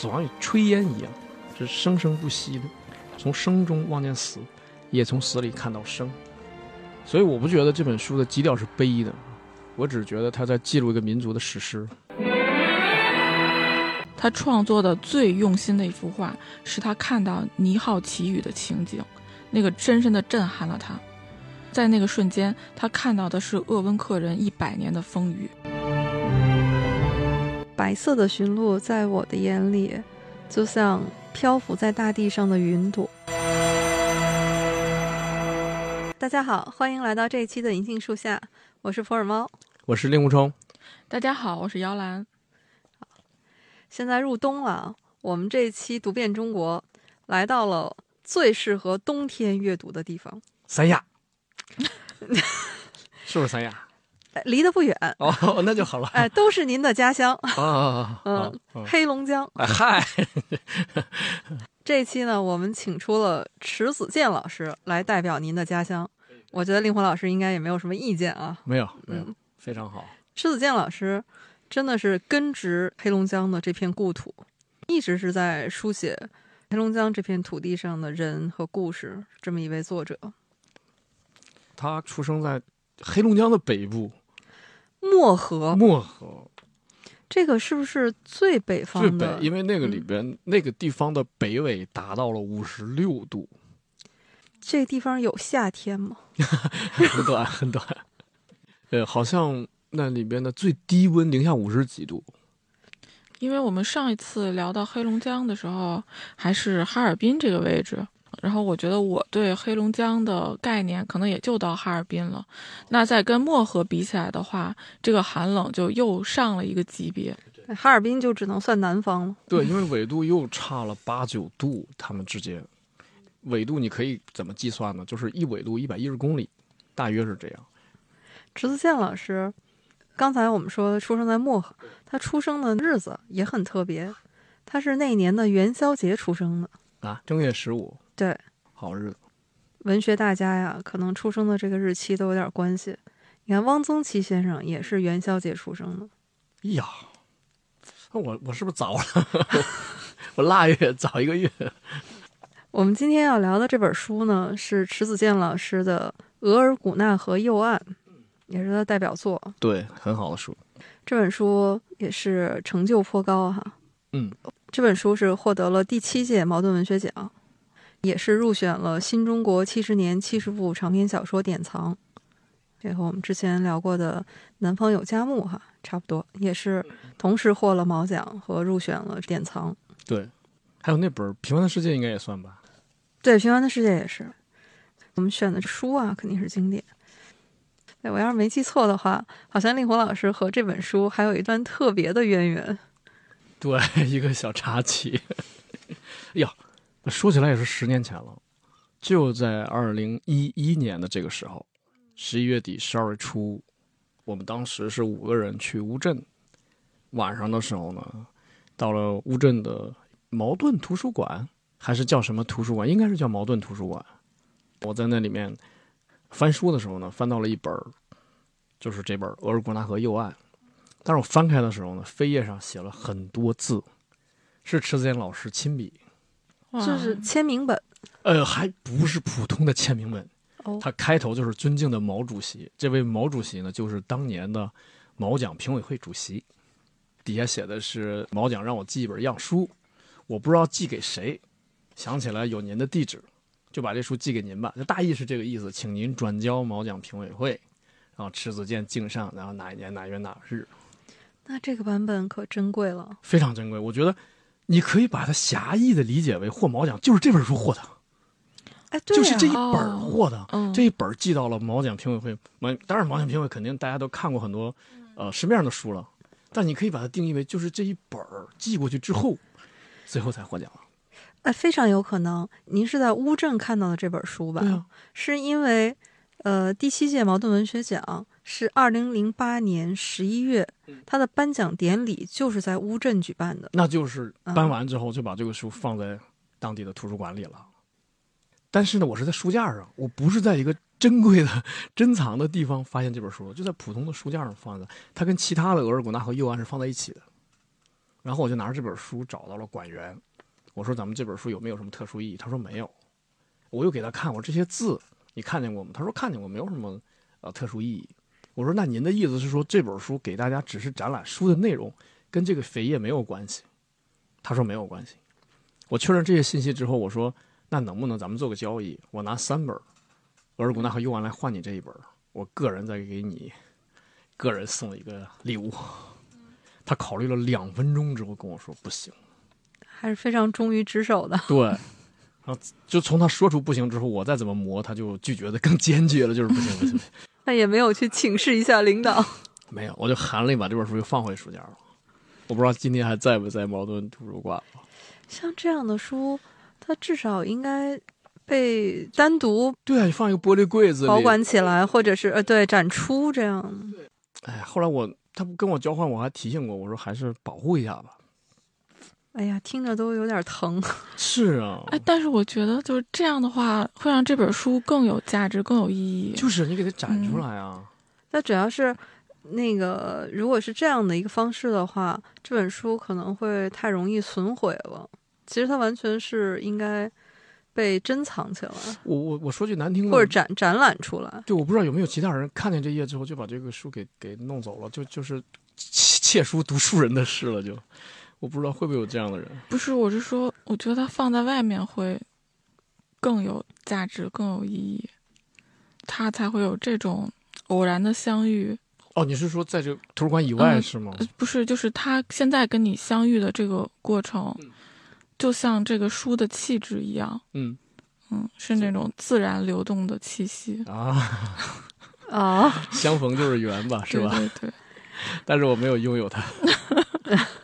死亡与炊烟一样，是生生不息的。从生中望见死，也从死里看到生。所以我不觉得这本书的基调是悲的，我只觉得他在记录一个民族的史诗。他创作的最用心的一幅画，是他看到尼浩奇语的情景，那个深深的震撼了他。在那个瞬间，他看到的是鄂温克人一百年的风雨。白色的驯鹿在我的眼里，就像漂浮在大地上的云朵。大家好，欢迎来到这一期的银杏树下，我是普洱猫，我是令狐冲。大家好，我是姚兰。现在入冬了，我们这一期读遍中国，来到了最适合冬天阅读的地方——三亚。是不是三亚？离得不远哦，那就好了。哎，都是您的家乡啊。嗯，黑龙江。哎嗨，这期呢，我们请出了迟子健老师来代表您的家乡。我觉得令狐老师应该也没有什么意见啊。没有，没有，非常好。迟子健老师真的是根植黑龙江的这片故土，一直是在书写黑龙江这片土地上的人和故事。这么一位作者，他出生在黑龙江的北部。漠河，漠河，这个是不是最北方的？最北，因为那个里边那个地方的北纬达到了五十六度。这地方有夏天吗？很短，很短。呃，好像那里边的最低温零下五十几度。因为我们上一次聊到黑龙江的时候，还是哈尔滨这个位置。然后我觉得我对黑龙江的概念可能也就到哈尔滨了，那再跟漠河比起来的话，这个寒冷就又上了一个级别。哈尔滨就只能算南方了。对，因为纬度又差了八九度，他们之间纬度你可以怎么计算呢？就是一纬度一百一十公里，大约是这样。迟子健老师，刚才我们说出生在漠河，他出生的日子也很特别，他是那年的元宵节出生的啊，正月十五。对，好日子，文学大家呀，可能出生的这个日期都有点关系。你看，汪曾祺先生也是元宵节出生的。哎呀，那我我是不是早了？我腊月早一个月。我们今天要聊的这本书呢，是迟子健老师的《额尔古纳河右岸》，也是他的代表作。对，很好的书。这本书也是成就颇高哈。嗯，这本书是获得了第七届茅盾文学奖。也是入选了新中国七十年七十部长篇小说典藏，这和我们之前聊过的《南方有佳木》哈差不多，也是同时获了毛奖和入选了典藏。对，还有那本《平凡的世界》应该也算吧？对，《平凡的世界》也是。我们选的书啊，肯定是经典。哎，我要是没记错的话，好像令狐老师和这本书还有一段特别的渊源。对，一个小插曲。呀。说起来也是十年前了，就在二零一一年的这个时候，十一月底、十二月初，我们当时是五个人去乌镇，晚上的时候呢，到了乌镇的茅盾图书馆，还是叫什么图书馆？应该是叫茅盾图书馆。我在那里面翻书的时候呢，翻到了一本，就是这本《额尔古纳河右岸》，但是我翻开的时候呢，扉页上写了很多字，是迟子健老师亲笔。就是签名本，呃，还不是普通的签名本。哦，它开头就是尊敬的毛主席。这位毛主席呢，就是当年的毛奖评委会主席。底下写的是毛奖让我寄一本样书，我不知道寄给谁。想起来有您的地址，就把这书寄给您吧。就大意是这个意思，请您转交毛奖评委会，然后迟子健敬上，然后哪一年哪月哪日。那这个版本可珍贵了，非常珍贵。我觉得。你可以把它狭义的理解为获毛奖，就是这本书获的，哎，对就是这一本获的，这一本寄到了毛奖评委会。毛当然，毛奖评委肯定大家都看过很多，呃，市面上的书了，但你可以把它定义为就是这一本寄过去之后，最后才获奖了。哎，非常有可能，您是在乌镇看到的这本书吧？啊，是因为，呃，第七届茅盾文学奖。是二零零八年十一月，他的颁奖典礼就是在乌镇举办的。那就是颁完之后就把这个书放在当地的图书馆里了。但是呢，我是在书架上，我不是在一个珍贵的珍藏的地方发现这本书，就在普通的书架上放着。它跟其他的额尔古纳河右岸是放在一起的。然后我就拿着这本书找到了馆员，我说咱们这本书有没有什么特殊意义？他说没有。我又给他看，我说这些字你看见过吗？他说看见过，没有什么呃特殊意义。我说那您的意思是说这本书给大家只是展览书的内容，跟这个扉页没有关系？他说没有关系。我确认这些信息之后，我说那能不能咱们做个交易？我拿三本《额尔古纳和右岸》来换你这一本，我个人再给你个人送一个礼物。他考虑了两分钟之后跟我说不行。还是非常忠于职守的。对，然后就从他说出不行之后，我再怎么磨，他就拒绝的更坚决了，就是不行不行。不行那也没有去请示一下领导。没有，我就含泪把这本书又放回书架了。我不知道今天还在不在茅盾图书馆了。像这样的书，它至少应该被单独对啊，你放一个玻璃柜子保。管起来，或者是呃对展出这样。哎，后来我他不跟我交换，我还提醒过，我说还是保护一下吧。哎呀，听着都有点疼。是啊，哎，但是我觉得就是这样的话，会让这本书更有价值、更有意义。就是你给它展出来啊。那主要是那个，如果是这样的一个方式的话，这本书可能会太容易损毁了。其实它完全是应该被珍藏起来，我我我说句难听的，或者展展览出来。对，我不知道有没有其他人看见这页之后就把这个书给给弄走了，就就是窃窃书读书人的事了，就我不知道会不会有这样的人。不是，我是说，我觉得它放在外面会更有价值、更有意义，它才会有这种偶然的相遇。哦，你是说在这个图书馆以外嗯是吗？呃不是，就是他现在跟你相遇的这个过程，就像这个书的气质一样，嗯嗯，是那种自然流动的气息，啊，啊，相逢就是缘吧，是吧？对对对。但是我没有拥有它，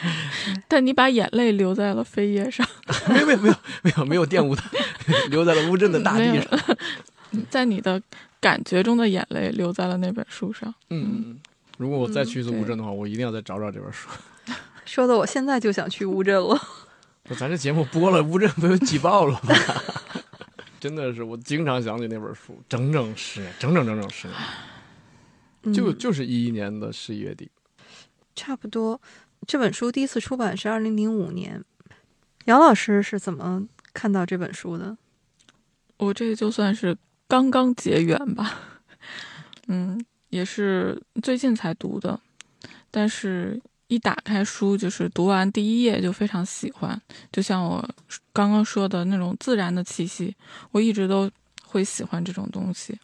但你把眼泪留在了扉页上，没有没有没有没有没有玷污它，留在了乌镇的大地上。在你的感觉中的眼泪留在了那本书上。嗯嗯嗯。如果我再去一次嗯乌镇的话，我一定要再找找这本书。说的我现在就想去乌镇了。咱这节目播了，乌镇不就挤爆了吗？真的是，我经常想起那本书，整整十年，整整整整十年，就嗯就是一一年的十一月底。差不多。这本书第一次出版是二零零五年。姚老师是怎么看到这本书的？我这就算是刚刚结缘吧，嗯，也是最近才读的，但是一打开书，就是读完第一页就非常喜欢，就像我刚刚说的那种自然的气息，我一直都会喜欢这种东西。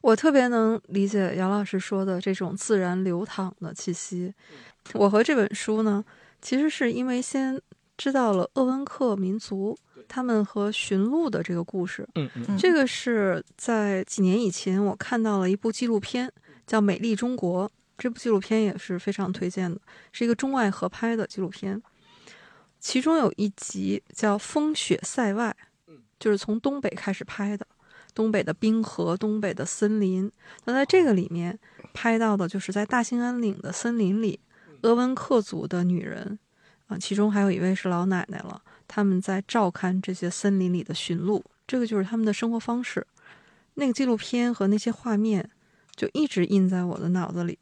我特别能理解姚老师说的这种自然流淌的气息。我和这本书呢，其实是因为先知道了鄂温克民族他们和驯鹿的这个故事。嗯嗯嗯这个是在几年以前我看到了一部纪录片，叫《美丽中国》。这部纪录片也是非常推荐的，是一个中外合拍的纪录片。其中有一集叫《风雪塞外》，就是从东北开始拍的，东北的冰河、东北的森林。那在这个里面拍到的就是在大兴安岭的森林里，鄂温克族的女人啊，其中还有一位是老奶奶了，他们在照看这些森林里的驯鹿，这个就是他们的生活方式。那个纪录片和那些画面就一直印在我的脑子里。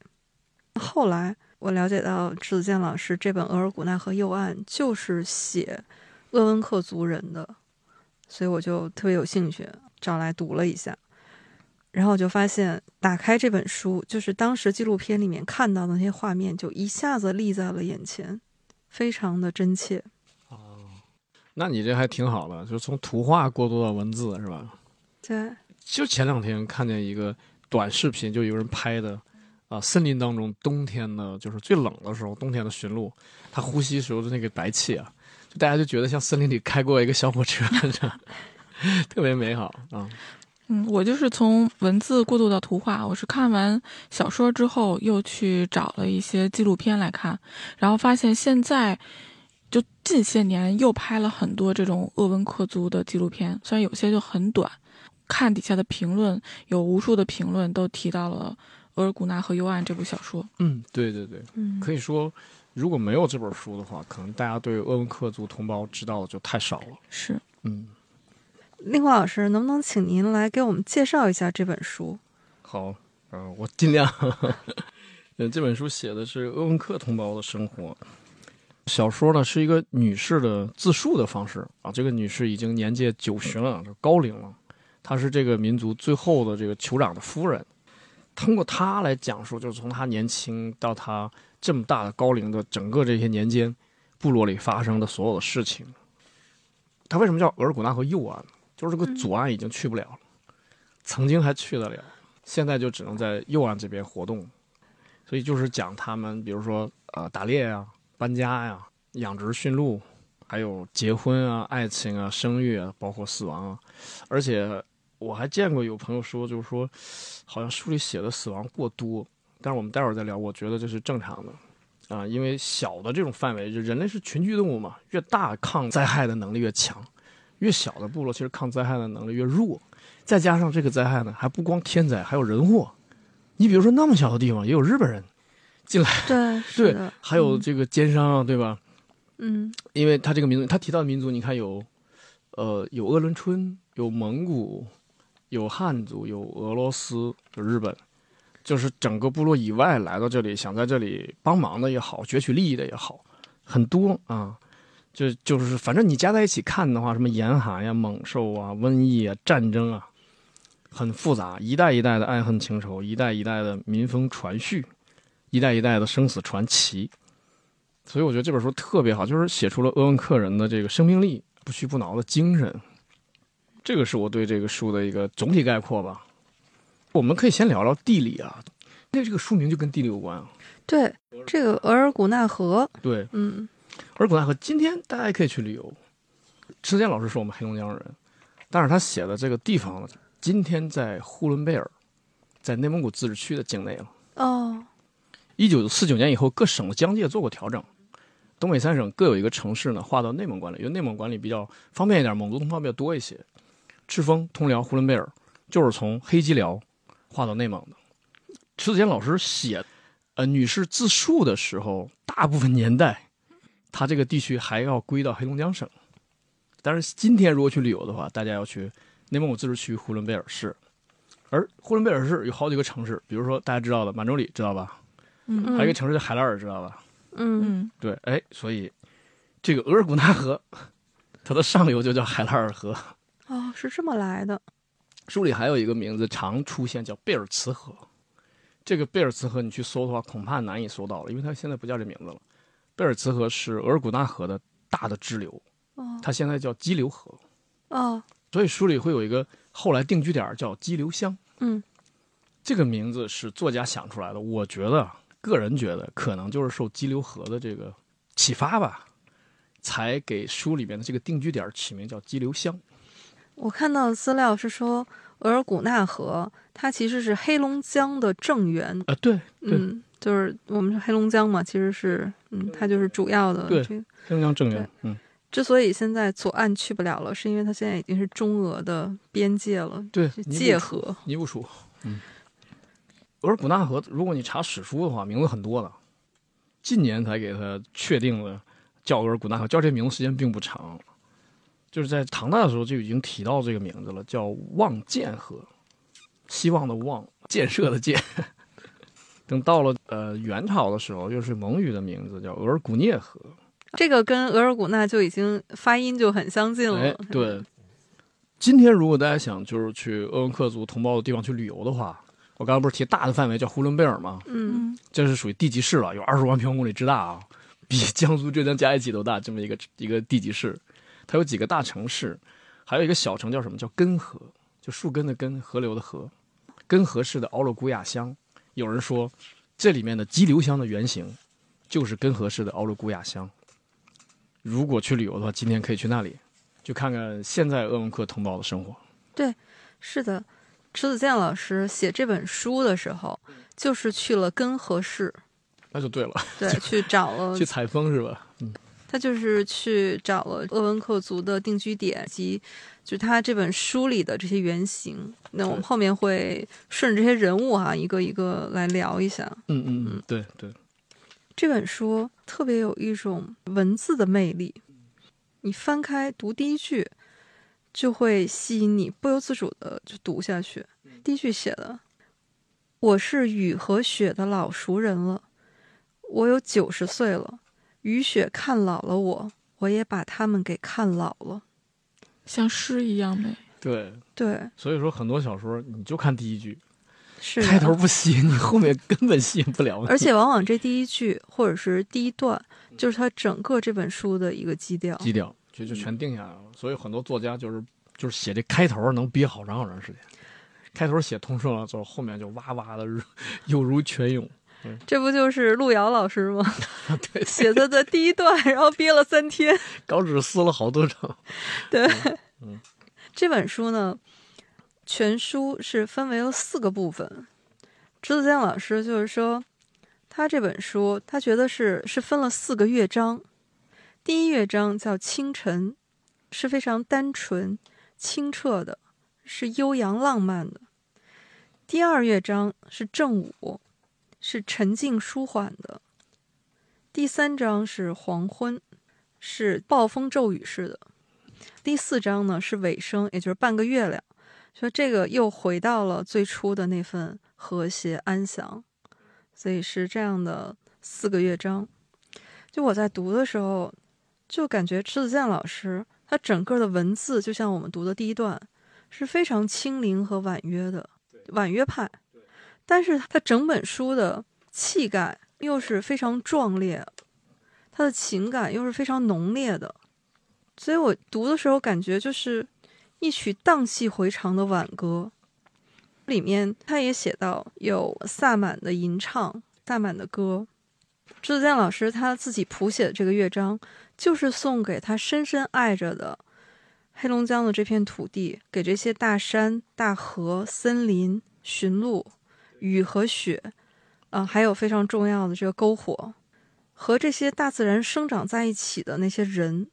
后来我了解到，迟子健老师这本《额尔古纳河右岸》就是写鄂温克族人的，所以我就特别有兴趣找来读了一下。然后我就发现，打开这本书，就是当时纪录片里面看到的那些画面，就一下子立在了眼前，非常的真切。哦那你这还挺好的，就从图画过渡到文字是吧？对，就前两天看见一个短视频，就有人拍的，啊、森林当中冬天的，就是最冷的时候，冬天的驯鹿，它呼吸时候的那个白气啊，就大家就觉得像森林里开过一个小火车，这样 特别美好啊。嗯，我就是从文字过渡到图画。我是看完小说之后，又去找了一些纪录片来看，然后发现现在就近些年又拍了很多这种鄂温克族的纪录片，虽然有些就很短，看底下的评论，有无数的评论都提到了《额尔古纳河右岸》这部小说。嗯，对对对，嗯，可以说，如果没有这本书的话，可能大家对鄂温克族同胞知道的就太少了。是，嗯，令狐老师，能不能请您来给我们介绍一下这本书？好，呃，我尽量。呃，这本书写的是鄂温克同胞的生活。小说呢是一个女士的自述的方式啊，这个女士已经年届九旬了，高龄了，她是这个民族最后的这个酋长的夫人。通过她来讲述，就是从她年轻到她这么大的高龄的整个这些年间，部落里发生的所有的事情。她为什么叫额尔古纳河右岸？就是这个左岸已经去不了了，曾经还去得了，现在就只能在右岸这边活动。所以就是讲他们，比如说呃打猎呀、搬家呀、养殖驯鹿，还有结婚啊、爱情啊、生育啊，包括死亡啊。而且我还见过有朋友说，就是说好像书里写的死亡过多，但是我们待会儿再聊。我觉得这是正常的啊，因为小的这种范围，就人类是群居动物嘛，越大抗灾害的能力越强，越小的部落其实抗灾害的能力越弱。再加上这个灾害呢，还不光天灾，还有人祸。你比如说那么小的地方，也有日本人进来，对，对，，还有这个奸商啊，对吧？嗯因为他这个民族，他提到的民族，你看有，呃，有鄂伦春，有蒙古，有汉族，有俄罗斯，有日本，就是整个部落以外来到这里，想在这里帮忙的也好，攫取利益的也好，很多啊。就就是反正你加在一起看的话，什么严寒呀、猛兽啊、瘟疫啊、战争啊，很复杂，一代一代的爱恨情仇，一代一代的民风传续，一代一代的生死传奇。所以我觉得这本书特别好，就是写出了鄂温克人的这个生命力、不屈不挠的精神。这个是我对这个书的一个总体概括吧。我们可以先聊聊地理啊，因为这个书名就跟地理有关啊。对，这个额尔古纳河，对，嗯而古纳河今天大家也可以去旅游。池坚老师是我们黑龙江人，但是他写的这个地方呢，今天在呼伦贝尔，在内蒙古自治区的境内了。哦，一九四九年以后，各省的疆界做过调整，东北三省各有一个城市呢划到内蒙管理，因为内蒙管理比较方便一点，蒙族同胞比较多一些。赤峰、通辽、呼伦贝尔就是从黑吉辽划到内蒙的。迟子坚老师写，呃，女士自述的时候，大部分年代，他这个地区还要归到黑龙江省。但是今天如果去旅游的话，大家要去内蒙古自治区呼伦贝尔市，而呼伦贝尔市有好几个城市，比如说大家知道的满洲里，知道吧？嗯还有一个城市叫海拉尔，知道吧？嗯嗯对，哎，所以这个额尔古纳河，它的上游就叫海拉尔河。哦，是这么来的，书里还有一个名字常出现，叫贝尔茨河。这个贝尔茨河你去搜的话，恐怕难以搜到了，因为它现在不叫这名字了。贝尔茨河是额尔古纳河的大的支流，哦它现在叫激流河，哦，所以书里会有一个后来定居点叫激流乡。嗯，这个名字是作家想出来的，我觉得个人觉得可能就是受激流河的这个启发吧，才给书里面的这个定居点起名叫激流乡。我看到的资料是说，额尔古纳河它其实是黑龙江的正源，啊，对对，嗯，就是我们是黑龙江嘛，其实是，嗯，它就是主要的对这个。黑龙江正源，嗯，之所以现在左岸去不了了，是因为它现在已经是中俄的边界了，对，界河。尼布楚，嗯。额尔古纳河，如果你查史书的话，名字很多的，近年才给它确定了叫额尔古纳河，叫这名字时间并不长，就是在唐代的时候就已经提到这个名字了，叫望建河，希望的望，建设的建。等到了呃元朝的时候，又是蒙语的名字，叫额尔古涅河。这个跟额尔古纳就已经发音就很相近了。哎，对。今天如果大家想就是去鄂温克族同胞的地方去旅游的话，我刚刚不是提大的范围叫呼伦贝尔吗？嗯，嗯这是属于地级市了，有二十万平方公里之大啊，比江苏、浙江加一起都大，这么一个一个地级市。它有几个大城市，还有一个小城叫什么？叫根河，就树根的根，河流的河。根河市的奥洛古雅乡，有人说这里面的激流乡的原型就是根河市的奥洛古雅乡。如果去旅游的话，今天可以去那里，就看看现在鄂温克同胞的生活。对是的。迟子健老师写这本书的时候，就是去了根河市，那就对了，对，去找了去采风是吧？嗯，他就是去找了鄂温克族的定居点及就他这本书里的这些原型。那我们后面会顺着这些人物哈、一个一个来聊一下。嗯嗯嗯，对对，这本书特别有一种文字的魅力，你翻开读第一句，就会吸引你，不由自主的就读下去。第一句写的：“我是雨和雪的老熟人了，我有九十岁了，雨雪看老了我，我也把他们给看老了。像诗一样美。对，对，所以说很多小说你就看第一句，是开头不吸引你，后面根本吸引不了你。而且往往这第一句或者是第一段，就是它整个这本书的一个基调。基调就就全定下来了。所以很多作家就是就是写这开头能憋好长好长时间，开头写通顺了之后，后面就哇哇的 又如泉涌。这不就是路遥老师吗？对，写的的第一段，然后憋了三天。稿纸撕了好多张。对，嗯这本书呢，全书是分为了四个部分。迟子建老师就是说，他这本书他觉得是是分了四个乐章。第一乐章叫清晨，是非常单纯、清澈的，是悠扬浪漫的。第二乐章是正午，是沉静舒缓的。第三章是黄昏，是暴风骤雨式的。第四章呢是尾声，也就是半个月亮，说这个又回到了最初的那份和谐安详，所以是这样的四个乐章。就我在读的时候，就感觉迟子建老师他整个的文字，就像我们读的第一段，是非常轻灵和婉约的，婉约派。但是他整本书的气概又是非常壮烈，他的情感又是非常浓烈的。所以我读的时候感觉就是一曲荡气回肠的挽歌，里面他也写到有萨满的吟唱、萨满的歌。朱自建老师他自己谱写的这个乐章，就是送给他深深爱着的黑龙江的这片土地，给这些大山、大河、森林、驯鹿、雨和雪，啊、还有非常重要的这个篝火，和这些大自然生长在一起的那些人。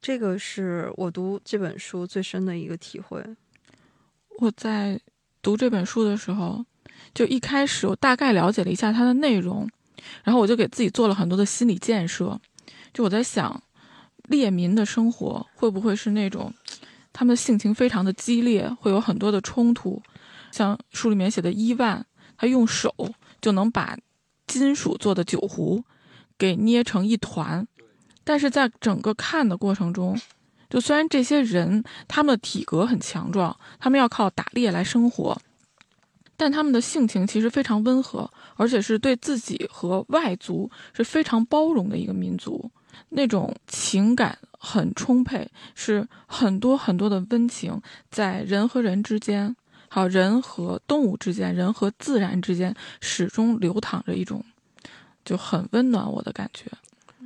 这个是我读这本书最深的一个体会。我在读这本书的时候，就一开始我大概了解了一下它的内容，然后我就给自己做了很多的心理建设。就我在想，猎民的生活会不会是那种他们的性情非常的激烈，会有很多的冲突？像书里面写的伊万，他用手就能把金属做的酒壶给捏成一团，但是在整个看的过程中，就虽然这些人他们的体格很强壮，他们要靠打猎来生活，但他们的性情其实非常温和，而且是对自己和外族是非常包容的一个民族，那种情感很充沛，是很多很多的温情在人和人之间，还有人和动物之间，人和自然之间，始终流淌着一种就很温暖我的感觉。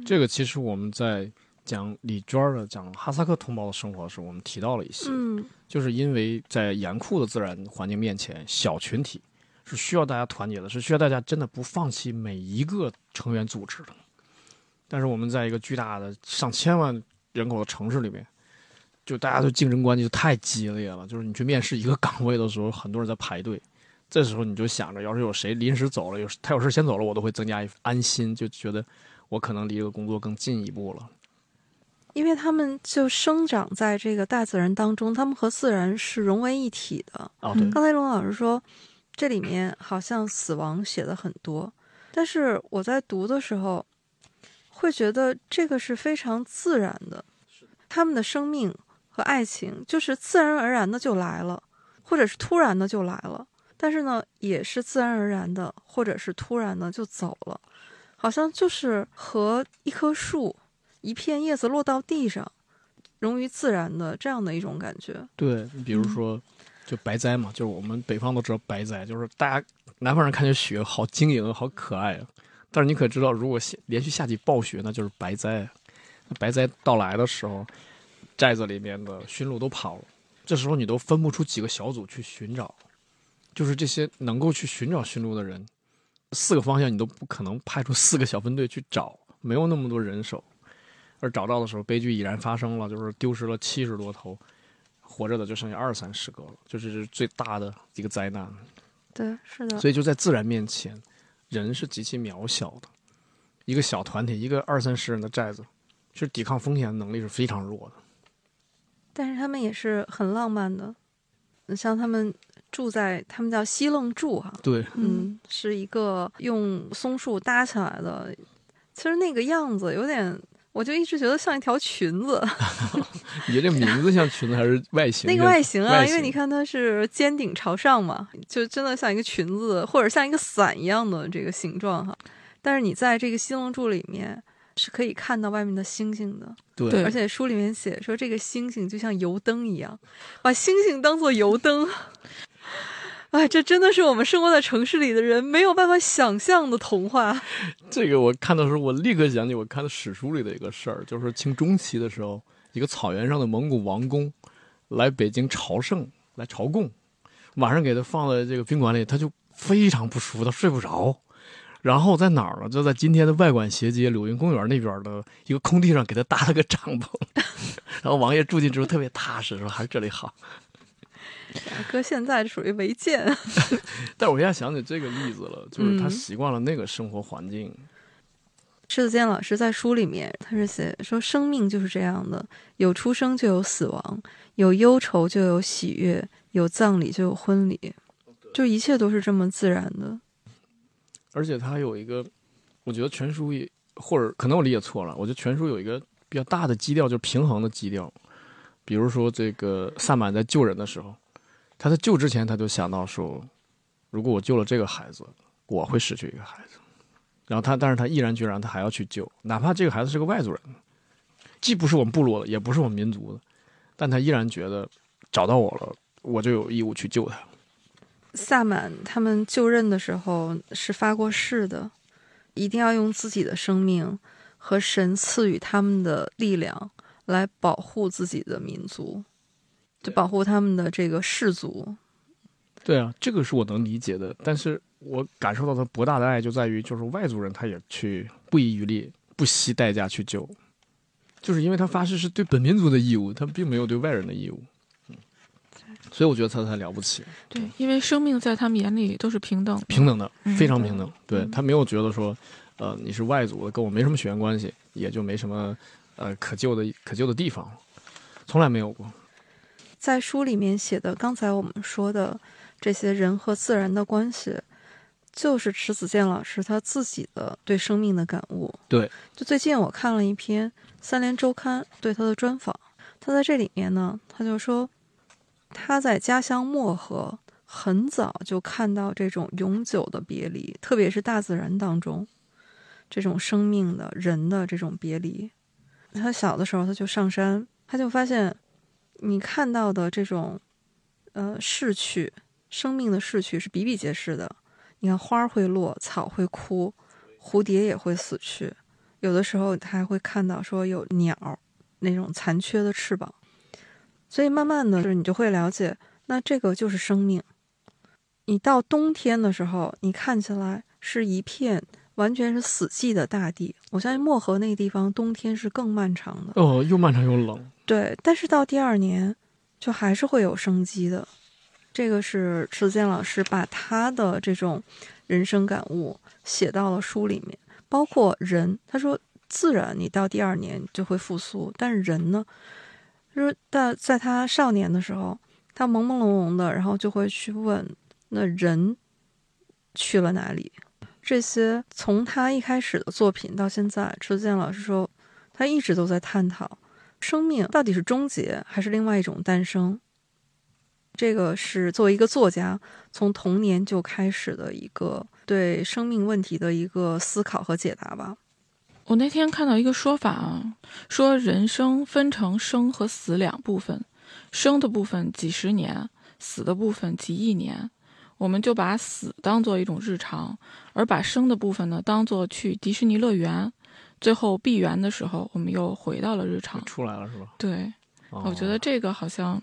这个其实我们在讲李娟儿的讲哈萨克同胞的生活的时候，我们提到了一些，嗯就是因为在严酷的自然环境面前，小群体是需要大家团结的，是需要大家真的不放弃每一个成员组织的。但是我们在一个巨大的上千万人口的城市里面，就大家的竞争关系就太激烈了。就是你去面试一个岗位的时候，很多人在排队，这时候你就想着，要是有谁临时走了，有他有事先走了，我都会增加一安心，就觉得我可能离这个工作更进一步了。因为他们就生长在这个大自然当中，他们和自然是融为一体的。哦，对，嗯刚才龙老师说，这里面好像死亡写的很多，但是我在读的时候，会觉得这个是非常自然的，他们的生命和爱情就是自然而然的就来了，或者是突然的就来了，但是呢，也是自然而然的，或者是突然的就走了，好像就是和一棵树、一片叶子落到地上，融于自然的这样的一种感觉。对，你比如说，就白栽嘛，就是我们北方都知道白栽，就是大家南方人看见雪好晶莹，好可爱啊。但是你可知道，如果下连续下起暴雪，那就是白栽。那白栽到来的时候，寨子里面的驯鹿都跑了，这时候你都分不出几个小组去寻找，就是这些能够去寻找驯鹿的人，四个方向你都不可能派出四个小分队去找，没有那么多人手。而找到的时候，悲剧已然发生了，就是丢失了七十多头。活着的就剩下二三十个了，就是最大的一个灾难。对，是的。所以就在自然面前，人是极其渺小的。一个小团体，一个二三十人的寨子，其实抵抗风险的能力是非常弱的。但是他们也是很浪漫的，像他们住在他们叫西楞柱哈、对，嗯，是一个用松树搭起来的其实那个样子有点，我就一直觉得像一条裙子。你这名字像裙子还是外形？那个外形啊，外因为你看它是尖顶朝上嘛，就真的像一个裙子，或者像一个伞一样的这个形状哈。但是你在这个西楞柱里面是可以看到外面的星星的，对对而且书里面写说这个星星就像油灯一样，把星星当做油灯。哎，这真的是我们生活在城市里的人没有办法想象的童话。这个我看的时候，我立刻想起我看的史书里的一个事儿，就是清中期的时候，一个草原上的蒙古王公来北京朝圣，来朝贡，晚上给他放在这个宾馆里，他就非常不舒服，他睡不着。然后在哪儿呢？就在今天的外馆斜街柳荫公园那边的一个空地上，给他搭了个帐篷。然后王爷住进之后特别踏实，说还是这里好。搁现在属于违建。但是我现在想起这个例子了，就是他嗯习惯了那个生活环境。迟子健老师在书里面，他是写说，生命就是这样的，有出生就有死亡，有忧愁就有喜悦，有葬礼就有婚礼，就一切都是这么自然的。而且他有一个，我觉得全书也，或者可能我理解错了，我觉得全书有一个比较大的基调，就是平衡的基调。比如说，这个萨满在救人的时候，他在救之前他就想到说，如果我救了这个孩子，我会失去一个孩子。然后他，但是他毅然决然，他还要去救，哪怕这个孩子是个外族人，既不是我们部落的，也不是我们民族的，但他依然觉得找到我了，我就有义务去救他。萨满他们就任的时候是发过誓的，一定要用自己的生命和神赐予他们的力量来保护自己的民族，就保护他们的这个氏族。对啊，这个是我能理解的，但是我感受到他博大的爱就在于，就是外族人他也去不遗余力、不惜代价去救，就是因为他发誓是对本民族的义务，他并没有对外人的义务。嗯，所以我觉得他才了不起，对，因为生命在他们眼里都是平等的，平等的，嗯非常平等。对嗯他没有觉得说，呃，你是外族的，跟我没什么血缘关系，也就没什么呃可救的可救的地方，从来没有过。在书里面写的，刚才我们说的这些人和自然的关系，就是迟子健老师他自己的对生命的感悟。对，就最近我看了一篇《三联周刊》对他的专访，他在这里面呢，他就说他在家乡漠河很早就看到这种永久的别离，特别是大自然当中这种生命的人的这种别离。他小的时候他就上山，他就发现。你看到的这种，呃，逝去生命的逝去是比比皆是的。你看，花会落，草会枯，蝴蝶也会死去。有的时候，他还会看到说有鸟那种残缺的翅膀。所以，慢慢的，就是你就会了解，那这个就是生命。你到冬天的时候，你看起来是一片完全是死寂的大地。我相信漠河那个地方冬天是更漫长的。哦，又漫长又冷。对，但是到第二年，就还是会有生机的。这个是迟子建老师把他的这种人生感悟写到了书里面，包括人。他说，自然你到第二年就会复苏，但是人呢，就是在在他少年的时候，他朦朦胧胧的，然后就会去问，那人去了哪里？这些从他一开始的作品到现在，迟建老师说，他一直都在探讨。生命到底是终结还是另外一种诞生？这个是作为一个作家，从童年就开始的一个对生命问题的一个思考和解答吧。我那天看到一个说法啊，说人生分成生和死两部分，生的部分几十年，死的部分几亿年。我们就把死当做一种日常，而把生的部分呢，当做去迪士尼乐园。最后闭园的时候，我们又回到了日常。出来了是吧？对，哦我觉得这个好像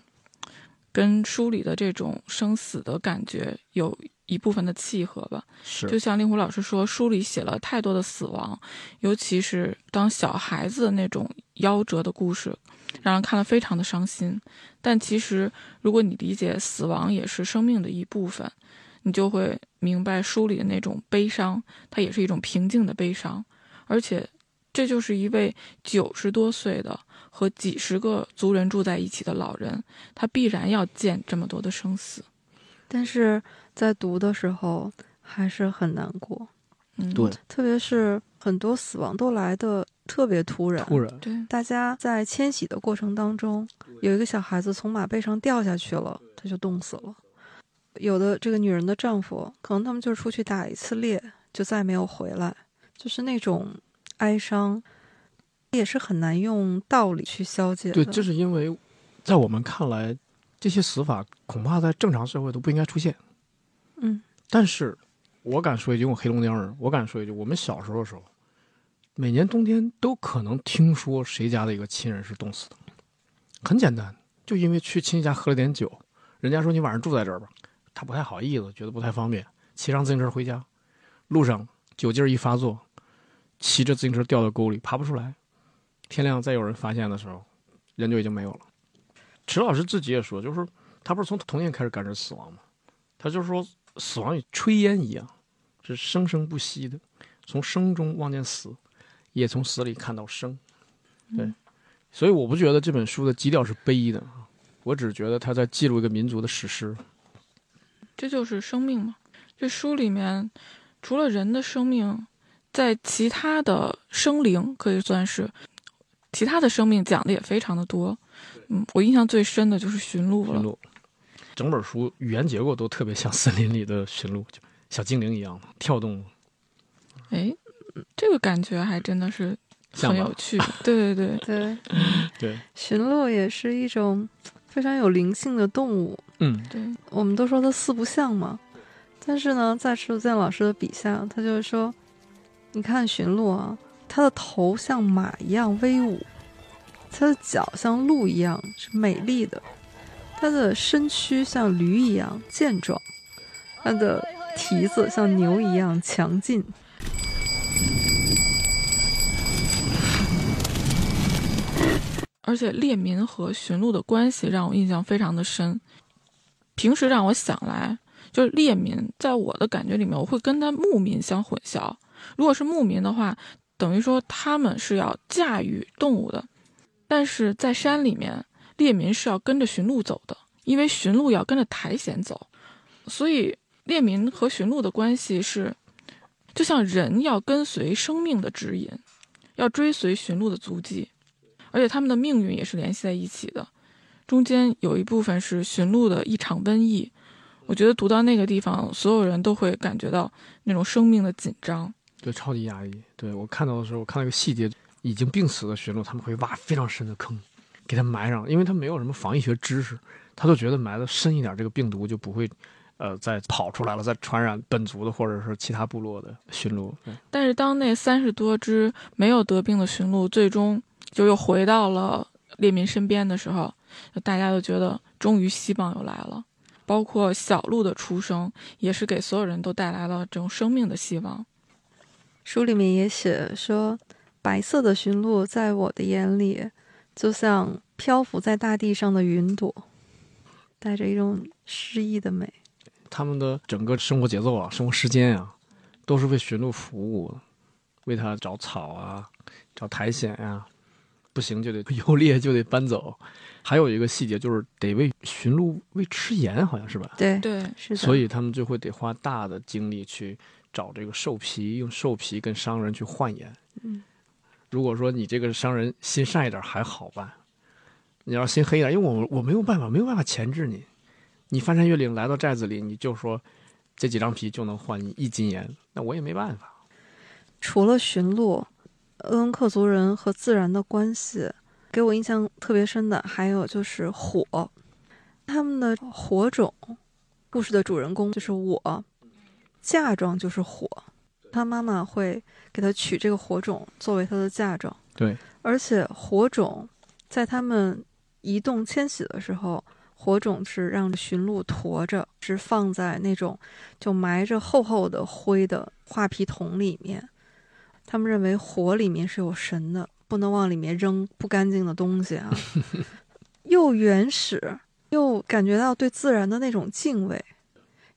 跟书里的这种生死的感觉有一部分的契合吧。是就像令狐老师说，书里写了太多的死亡，尤其是当小孩子的那种夭折的故事，让人看了非常的伤心。但其实，如果你理解死亡也是生命的一部分，你就会明白书里的那种悲伤，它也是一种平静的悲伤，而且。这就是一位九十多岁的和几十个族人住在一起的老人，他必然要见这么多的生死。但是在读的时候还是很难过。嗯，对，特别是很多死亡都来的特别突然。突然，对，大家在迁徙的过程当中，有一个小孩子从马背上掉下去了，他就冻死了。有的这个女人的丈夫，可能他们就是出去打一次猎，就再没有回来，就是那种哀伤，也是很难用道理去消解的。对，这是因为在我们看来，这些死法恐怕在正常社会都不应该出现。嗯，但是我敢说一句，我黑龙江人，我敢说一句，我们小时候的时候，每年冬天都可能听说谁家的一个亲人是冻死的。很简单，就因为去亲戚家喝了点酒，人家说你晚上住在这儿吧，他不太好意思，觉得不太方便，骑上自行车回家，路上酒劲儿一发作，骑着自行车掉到沟里，爬不出来。天亮再有人发现的时候，人就已经没有了。池老师自己也说，就是他不是从童年开始感知死亡吗？他就是说，死亡与炊烟一样，是生生不息的，从生中望见死，也从死里看到生。对，所以我不觉得这本书的基调是悲的，我只觉得他在记录一个民族的史诗。这就是生命嘛。这书里面除了人的生命，在其他的生灵可以算是其他的生命讲的也非常的多。嗯，我印象最深的就是驯鹿了。整本书语言结构都特别像森林里的驯鹿，就小精灵一样的跳动。哎，这个感觉还真的是很有趣。对对对，对 对，驯鹿也是一种非常有灵性的动物。嗯，对，我们都说它四不像嘛，但是呢，在池子健老师的笔下，他就是说，你看驯鹿啊，它的头像马一样威武，它的脚像鹿一样是美丽的，它的身躯像驴一样健壮，它的蹄子像牛一样强劲。而且猎民和驯鹿的关系让我印象非常的深。平时让我想来，就是猎民，在我的感觉里面，我会跟他牧民相混淆。如果是牧民的话，等于说他们是要驾驭动物的，但是在山里面，猎民是要跟着驯鹿走的，因为驯鹿要跟着苔藓走，所以猎民和驯鹿的关系是，就像人要跟随生命的指引，要追随驯鹿的足迹。而且他们的命运也是联系在一起的。中间有一部分是驯鹿的一场瘟疫，我觉得读到那个地方，所有人都会感觉到那种生命的紧张。对，超级压抑。对我看到的时候，我看到一个细节，已经病死的驯鹿，他们会挖非常深的坑，给它埋上，因为它没有什么防疫学知识，他就觉得埋的深一点，这个病毒就不会，呃，再跑出来了，再传染本族的或者是其他部落的驯鹿。但是当那三十多只没有得病的驯鹿最终就又回到了猎民身边的时候，大家都觉得终于希望又来了。包括小鹿的出生，也是给所有人都带来了这种生命的希望。书里面也写说，白色的驯鹿在我的眼里，就像漂浮在大地上的云朵，带着一种诗意的美。他们的整个生活节奏啊，生活时间啊，都是为驯鹿服务的，为它找草啊，找苔藓呀、不行就得 游猎就得搬走。还有一个细节就是得为驯鹿喂吃盐，好像是吧？对，对，是的。所以他们就会得花大的精力去找这个兽皮，用兽皮跟商人去换盐。嗯，如果说你这个商人心善一点还好办，你要心黑一点，因为我我没有办法，没有办法钳制你。你翻山越岭来到寨子里，你就说这几张皮就能换你一斤盐，那我也没办法。除了驯鹿，鄂温克族人和自然的关系，给我印象特别深的还有就是火，他们的火种，故事的主人公就是我，嫁妆就是火，他妈妈会给他取这个火种作为他的嫁妆，对，而且火种在他们移动迁徙的时候。火种是让驯鹿驮着，是放在那种就埋着厚厚的灰的画皮桶里面。他们认为火里面是有神的，不能往里面扔不干净的东西啊。又原始，又感觉到对自然的那种敬畏。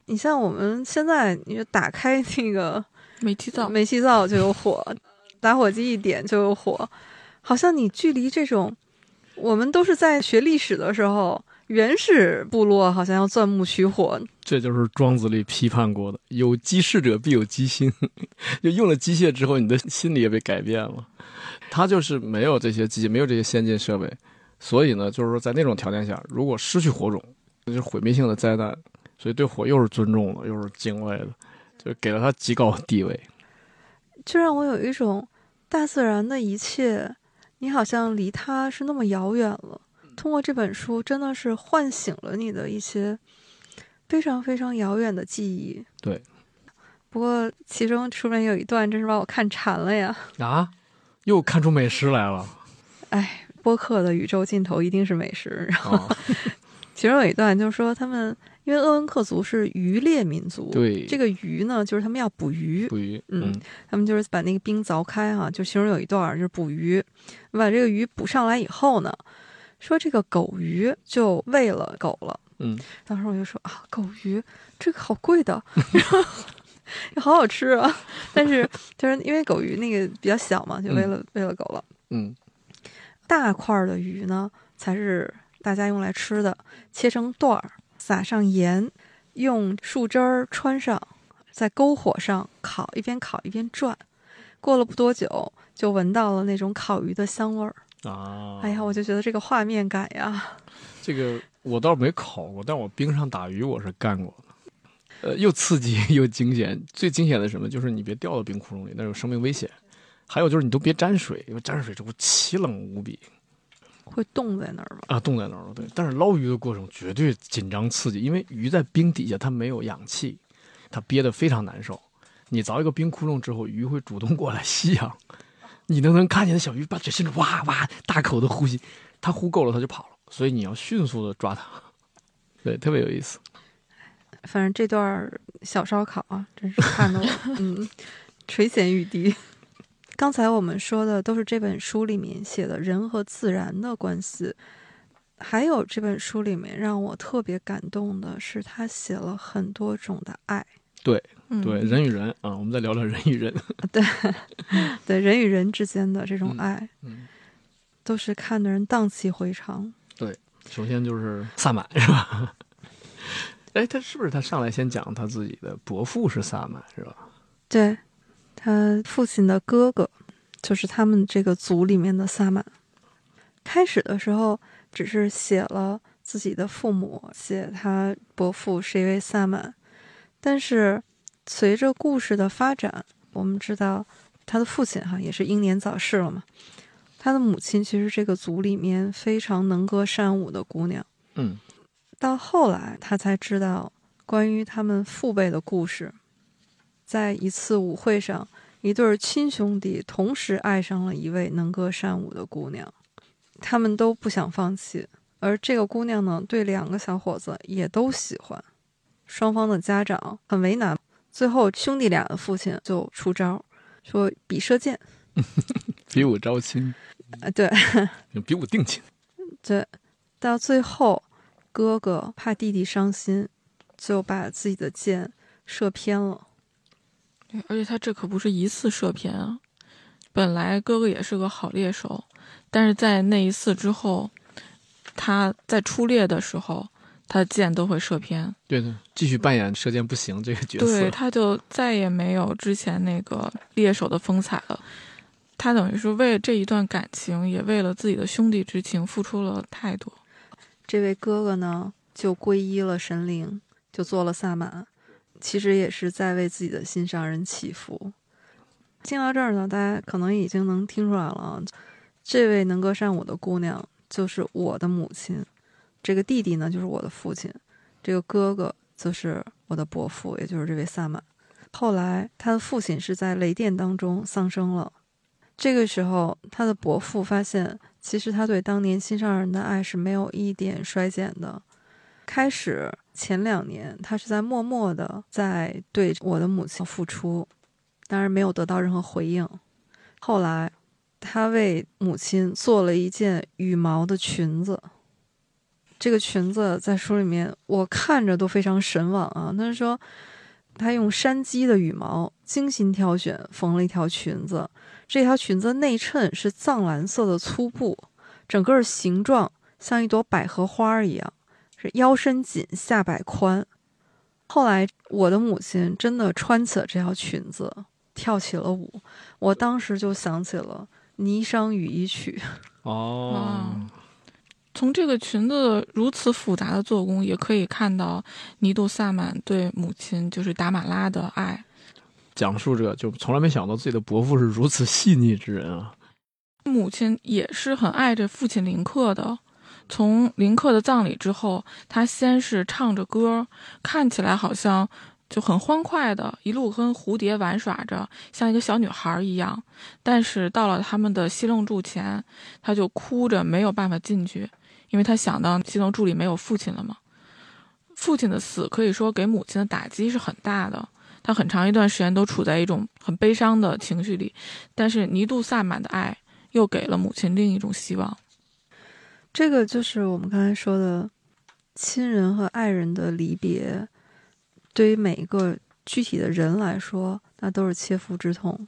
你像我们现在，你就打开那个煤气灶，煤气灶就有火，打火机一点就有火，好像你距离这种，我们都是在学历史的时候。原始部落好像要钻木取火，这就是庄子里批判过的“有机事者必有机心”，就用了机械之后，你的心理也被改变了。他就是没有这些机械，没有这些先进设备，所以呢，就是说在那种条件下，如果失去火种，那就是毁灭性的灾难。所以对火又是尊重的，又是敬畏的，就给了他极高的地位。就让我有一种大自然的一切，你好像离它是那么遥远了。通过这本书，真的是唤醒了你的一些非常非常遥远的记忆。对。不过其中书里面有一段，真是把我看馋了呀！啊，又看出美食来了。哎，播客的宇宙尽头一定是美食。然后，其中有一段就是说他们。因为鄂温克族是渔猎民族，对这个鱼呢，就是他们要捕鱼，捕鱼，嗯，他们就是把那个冰凿开哈，就其中有一段就是捕鱼，把这个鱼捕上来以后呢，说这个狗鱼就喂了狗了，嗯，当时我就说啊，狗鱼这个好贵的，好好吃啊，但是就是因为狗鱼那个比较小嘛，就喂了喂了狗了，嗯，大块的鱼呢才是大家用来吃的，切成段儿。撒上盐，用树枝儿穿上，在篝火上烤，一边烤一边转。过了不多久，就闻到了那种烤鱼的香味儿啊！哎呀，我就觉得这个画面感呀。这个我倒没烤过，但我冰上打鱼我是干过的。呃，又刺激 又惊险。最惊险的什么？就是你别掉到冰窟窿里，那有生命危险。还有就是你都别沾水，因为沾水之后奇冷无比。会冻在那儿吗？啊，冻在那儿了。对，但是捞鱼的过程绝对紧张刺激，因为鱼在冰底下，它没有氧气，它憋得非常难受。你凿一个冰窟窿之后，鱼会主动过来吸氧，你都能看见那小鱼把嘴伸出，哇哇大口的呼吸，它呼够了，它就跑了。所以你要迅速的抓它，对，特别有意思。反正这段小烧烤啊，真是看得我 嗯垂涎欲滴。刚才我们说的都是这本书里面写的人和自然的关系，还有这本书里面让我特别感动的是，他写了很多种的爱。对，对，人与人啊，我们再聊聊人与人。对，对，人与人之间的这种爱，嗯，都是看的人荡气回肠。对，首先就是萨满，是吧？哎，他是不是他上来先讲他自己的伯父是萨满，是吧？对。他父亲的哥哥，就是他们这个族里面的萨满。开始的时候只是写了自己的父母，写他伯父是一位萨满。但是随着故事的发展，我们知道他的父亲哈也是英年早逝了嘛。他的母亲其实这个族里面非常能歌善舞的姑娘。嗯，到后来他才知道关于他们父辈的故事。在一次舞会上，一对亲兄弟同时爱上了一位能歌善舞的姑娘，他们都不想放弃。而这个姑娘呢，对两个小伙子也都喜欢。双方的家长很为难，最后兄弟俩的父亲就出招，说比射箭，比武招亲。啊，对，比武定亲。对，到最后，哥哥怕弟弟伤心，就把自己的箭射偏了。对，而且他这可不是一次射偏啊！本来哥哥也是个好猎手，但是在那一次之后，他在出猎的时候，他箭都会射偏。对的，继续扮演射箭不行这个角色。对，他就再也没有之前那个猎手的风采了。他等于是为这一段感情，也为了自己的兄弟之情，付出了太多。这位哥哥呢，就皈依了神灵，就做了萨满。其实也是在为自己的心上人祈福。听到这儿呢，大家可能已经能听出来了，这位能歌善舞的姑娘就是我的母亲，这个弟弟呢就是我的父亲，这个哥哥则是我的伯父，也就是这位萨满。后来他的父亲是在雷电当中丧生了，这个时候他的伯父发现，其实他对当年心上人的爱是没有一点衰减的，开始。前两年，他是在默默的在对我的母亲付出，当然没有得到任何回应。后来，他为母亲做了一件羽毛的裙子。这个裙子在书里面我看着都非常神往啊。他说，他用山鸡的羽毛精心挑选缝了一条裙子，这条裙子内衬是藏蓝色的粗布，整个形状像一朵百合花一样。是腰身紧，下摆宽。后来我的母亲真的穿起了这条裙子，跳起了舞。我当时就想起了《霓裳羽衣曲》。哦，从这个裙子如此复杂的做工，也可以看到尼杜萨满对母亲就是达马拉的爱。讲述者就从来没想到自己的伯父是如此细腻之人啊。母亲也是很爱着父亲林克的。从林克的葬礼之后，他先是唱着歌，看起来好像就很欢快的，一路跟蝴蝶玩耍着，像一个小女孩一样。但是到了他们的西楞柱前，他就哭着没有办法进去，因为他想到西楞柱里没有父亲了嘛。父亲的死可以说给母亲的打击是很大的，他很长一段时间都处在一种很悲伤的情绪里。但是尼杜萨满的爱又给了母亲另一种希望。这个就是我们刚才说的，亲人和爱人的离别，对于每一个具体的人来说，那都是切肤之痛，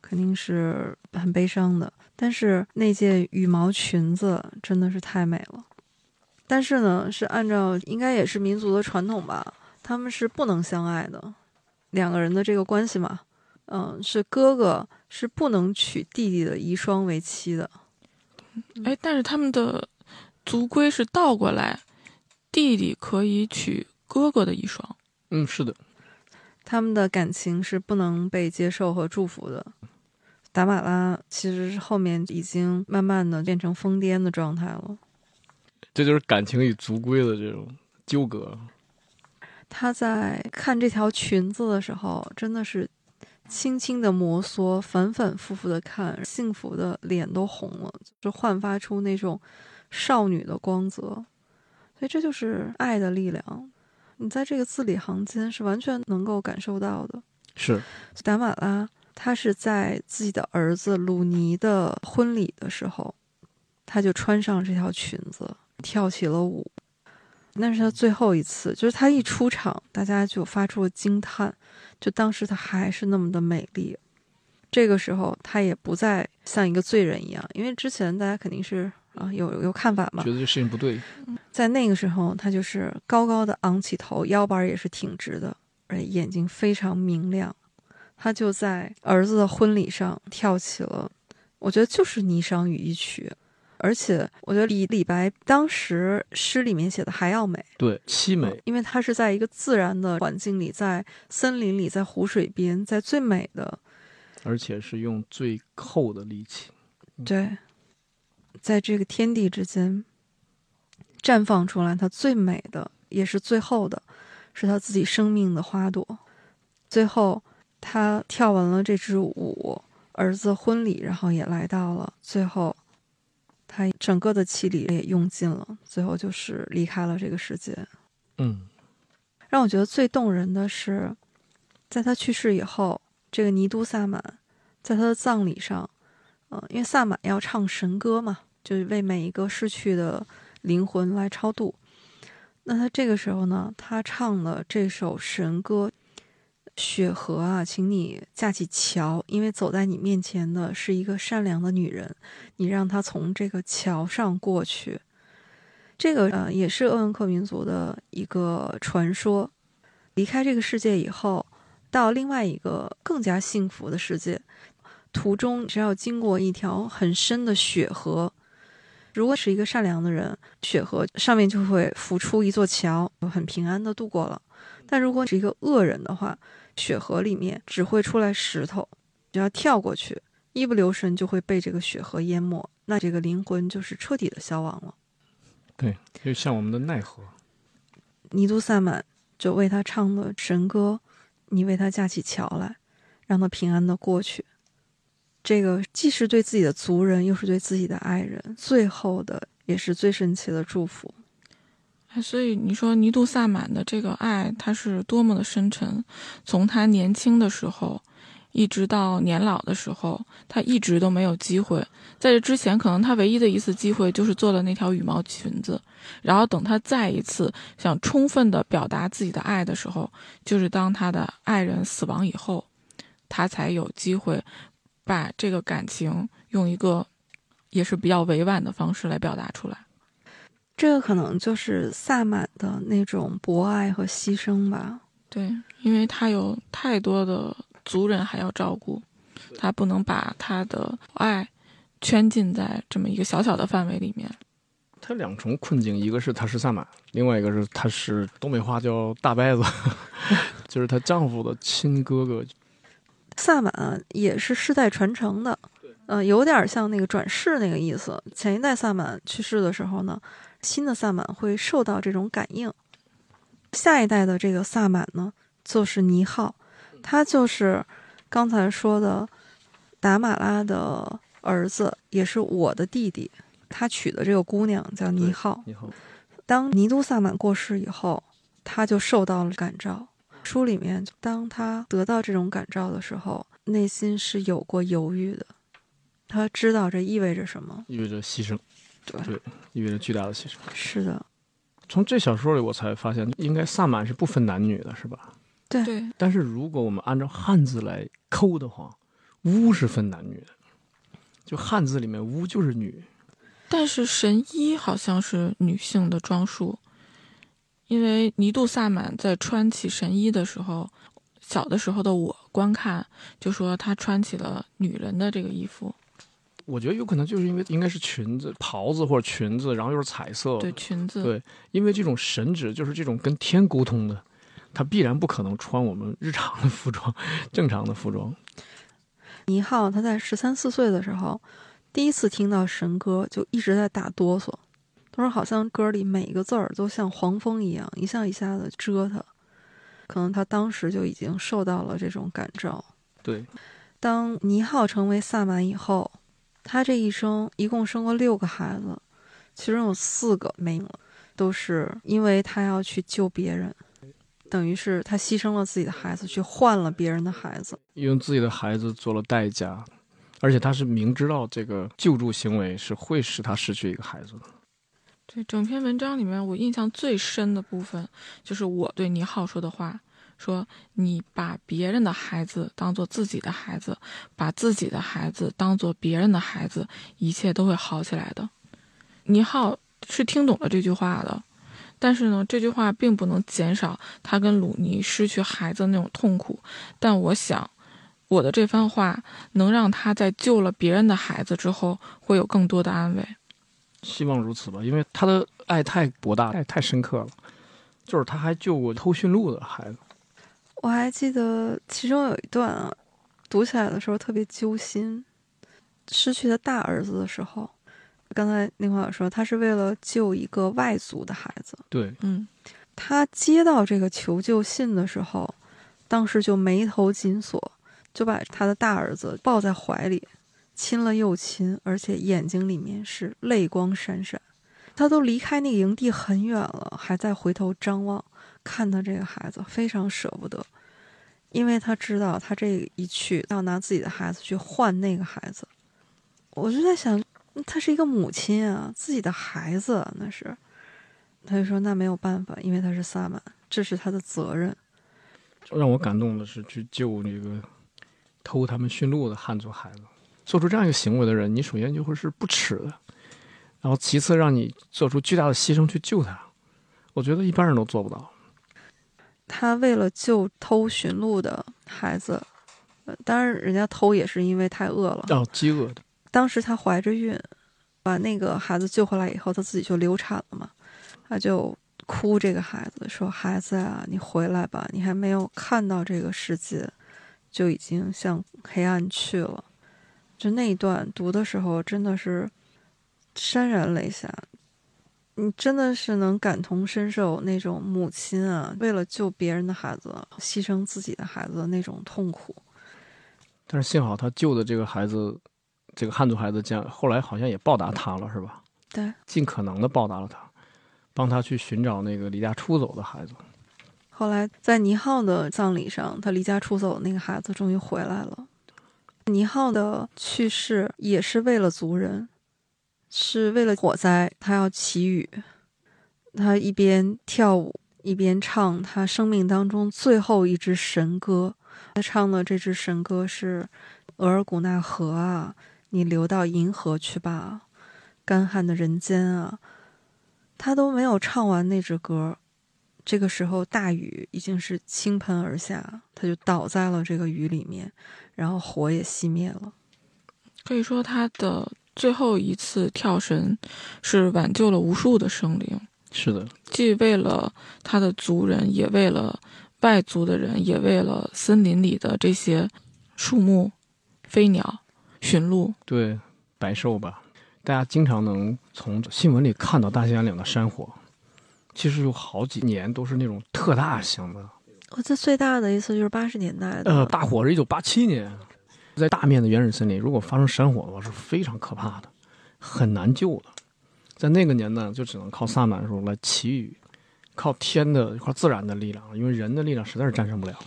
肯定是很悲伤的。但是那件羽毛裙子真的是太美了。但是呢，是按照应该也是民族的传统吧，他们是不能相爱的，两个人的这个关系嘛，嗯，是哥哥是不能娶弟弟的遗孀为妻的。哎，但是他们的族规是倒过来，弟弟可以娶哥哥的一双。嗯，是的，他们的感情是不能被接受和祝福的。达马拉其实是后面已经慢慢的变成疯癫的状态了。这就是感情与族规的这种纠葛。他在看这条裙子的时候，真的是。轻轻的摩挲，反反复复的看，幸福的脸都红了，就焕发出那种少女的光泽。所以这就是爱的力量，你在这个字里行间是完全能够感受到的。是达马拉，他是在自己的儿子鲁尼的婚礼的时候，他就穿上这条裙子，跳起了舞。那是他最后一次，就是他一出场，大家就发出了惊叹。就当时她还是那么的美丽，这个时候她也不再像一个罪人一样，因为之前大家肯定是啊有有看法吗，觉得这事情不对。在那个时候，他就是高高的昂起头，腰板也是挺直的，而且眼睛非常明亮。他就在儿子的婚礼上跳起了，我觉得就是《霓裳羽衣曲》。而且我觉得比李白当时诗里面写的还要美，对，凄美，因为他是在一个自然的环境里，在森林里，在湖水边，在最美的，而且是用最厚的力气，对，在这个天地之间绽放出来，它最美的也是最后的，是他自己生命的花朵。最后，他跳完了这支舞，儿子婚礼，然后也来到了最后。他整个的气力也用尽了，最后就是离开了这个世界。嗯，让我觉得最动人的是，在他去世以后，这个尼都萨满在他的葬礼上，嗯，因为萨满要唱神歌嘛，就是为每一个逝去的灵魂来超度。那他这个时候呢，他唱的这首神歌。雪河啊，请你架起桥，因为走在你面前的是一个善良的女人，你让她从这个桥上过去。这个呃，也是鄂温克民族的一个传说。离开这个世界以后，到另外一个更加幸福的世界，途中只要经过一条很深的雪河，如果是一个善良的人，雪河上面就会浮出一座桥，很平安的度过了。但如果是一个恶人的话，雪河里面只会出来石头，只要跳过去，一不留神就会被这个雪河淹没，那这个灵魂就是彻底的消亡了。对，就像我们的奈何。尼都萨满就为他唱的神歌，你为他架起桥来，让他平安的过去。这个既是对自己的族人，又是对自己的爱人，最后的也是最深切的祝福。所以你说尼杜萨满的这个爱，他是多么的深沉。从他年轻的时候，一直到年老的时候，他一直都没有机会。在这之前，可能他唯一的一次机会就是做了那条羽毛裙子。然后等他再一次想充分的表达自己的爱的时候，就是当他的爱人死亡以后，他才有机会把这个感情用一个也是比较委婉的方式来表达出来。这个可能就是萨满的那种博爱和牺牲吧。对，因为他有太多的族人还要照顾，他不能把他的爱圈禁在这么一个小小的范围里面。他两重困境，一个是他是萨满，另外一个是他是东北话叫大伯子，就是她丈夫的亲哥哥。萨满也是世代传承的，呃，有点像那个转世那个意思。前一代萨满去世的时候呢，新的萨满会受到这种感应。下一代的这个萨满呢，就是尼浩，他就是刚才说的达马拉的儿子，也是我的弟弟。他娶的这个姑娘叫尼浩。尼浩，当尼都萨满过世以后，他就受到了感召。书里面，当他得到这种感召的时候，内心是有过犹豫的。他知道这意味着什么，意味着牺牲，对，对，意味着巨大的牺牲。是的，从这小说里，我才发现，应该萨满是不分男女的，是吧？对对，但是如果我们按照汉字来抠的话，巫是分男女的，就汉字里面巫就是女。但是神医好像是女性的装束，因为尼度萨满在穿起神衣的时候，小的时候的我观看就说他穿起了女人的这个衣服，我觉得有可能就是因为应该是裙子、袍子或者裙子，然后又是彩色。对裙子，对因为这种神职就是这种跟天沟通的，他必然不可能穿我们日常的服装、正常的服装。尼浩他在十三四岁的时候，第一次听到神歌，就一直在打哆嗦。他说，好像歌里每一个字儿都像黄蜂一样，一下一下的蛰他。可能他当时就已经受到了这种感召。对，当尼浩成为萨满以后，他这一生一共生过六个孩子，其中有四个没了，都是因为他要去救别人，等于是他牺牲了自己的孩子，去换了别人的孩子。用自己的孩子做了代价，而且他是明知道这个救助行为是会使他失去一个孩子的。对整篇文章里面，我印象最深的部分就是我对倪浩说的话：说你把别人的孩子当做自己的孩子，把自己的孩子当做别人的孩子，一切都会好起来的。倪浩是听懂了这句话的，但是呢，这句话并不能减少他跟鲁尼失去孩子那种痛苦。但我想，我的这番话能让他在救了别人的孩子之后，会有更多的安慰。希望如此吧，因为他的爱太博大，太太深刻了。就是他还救过偷驯鹿的孩子。我还记得其中有一段啊，读起来的时候特别揪心。失去他大儿子的时候，刚才宁华说他是为了救一个外族的孩子。对，嗯，他接到这个求救信的时候，当时就眉头紧锁，就把他的大儿子抱在怀里，亲了又亲，而且眼睛里面是泪光闪闪。他都离开那个营地很远了，还在回头张望，看他这个孩子，非常舍不得，因为他知道他这一去要拿自己的孩子去换那个孩子。我就在想，他是一个母亲啊，自己的孩子那是。他就说那没有办法，因为他是萨满，这是他的责任。让我感动的是去救那个偷他们驯鹿的汉族孩子，做出这样一个行为的人，你首先就会是不耻的，然后其次让你做出巨大的牺牲去救他，我觉得一般人都做不到。他为了救偷驯鹿的孩子，呃，当然人家偷也是因为太饿了。哦，饥饿的，当时她怀着孕，把那个孩子救回来以后，她自己就流产了嘛，她就哭这个孩子说：“孩子啊，你回来吧，你还没有看到这个世界，就已经向黑暗去了。”就那一段读的时候，真的是潸然泪下。你真的是能感同身受那种母亲啊，为了救别人的孩子，牺牲自己的孩子的那种痛苦。但是幸好他救的这个孩子，这个汉族孩子将后来好像也报答他了，是吧？对，尽可能的报答了他，帮他去寻找那个离家出走的孩子。后来在倪浩的葬礼上，他离家出走的那个孩子终于回来了。倪浩的去世也是为了族人，是为了火灾，他要祈雨，他一边跳舞一边唱他生命当中最后一支神歌。他唱的这支神歌是《额尔古纳河啊，你流到银河去吧，干旱的人间啊》。他都没有唱完那支歌，这个时候大雨已经是倾盆而下，他就倒在了这个雨里面，然后火也熄灭了。可以说他的最后一次跳绳是挽救了无数的生灵，是的，既为了他的族人，也为了外族的人，也为了森林里的这些树木、飞鸟、驯鹿。对，白兽吧，大家经常能从新闻里看到大兴安岭的山火，其实有好几年都是那种特大型的。我这最大的一次就是八十年代的，呃，大火是一九八七年，在大面的原始森林，如果发生山火的话，是非常可怕的，很难救的。在那个年代，就只能靠萨满术来祈雨，靠天的、一块自然的力量，因为人的力量实在是战胜不了。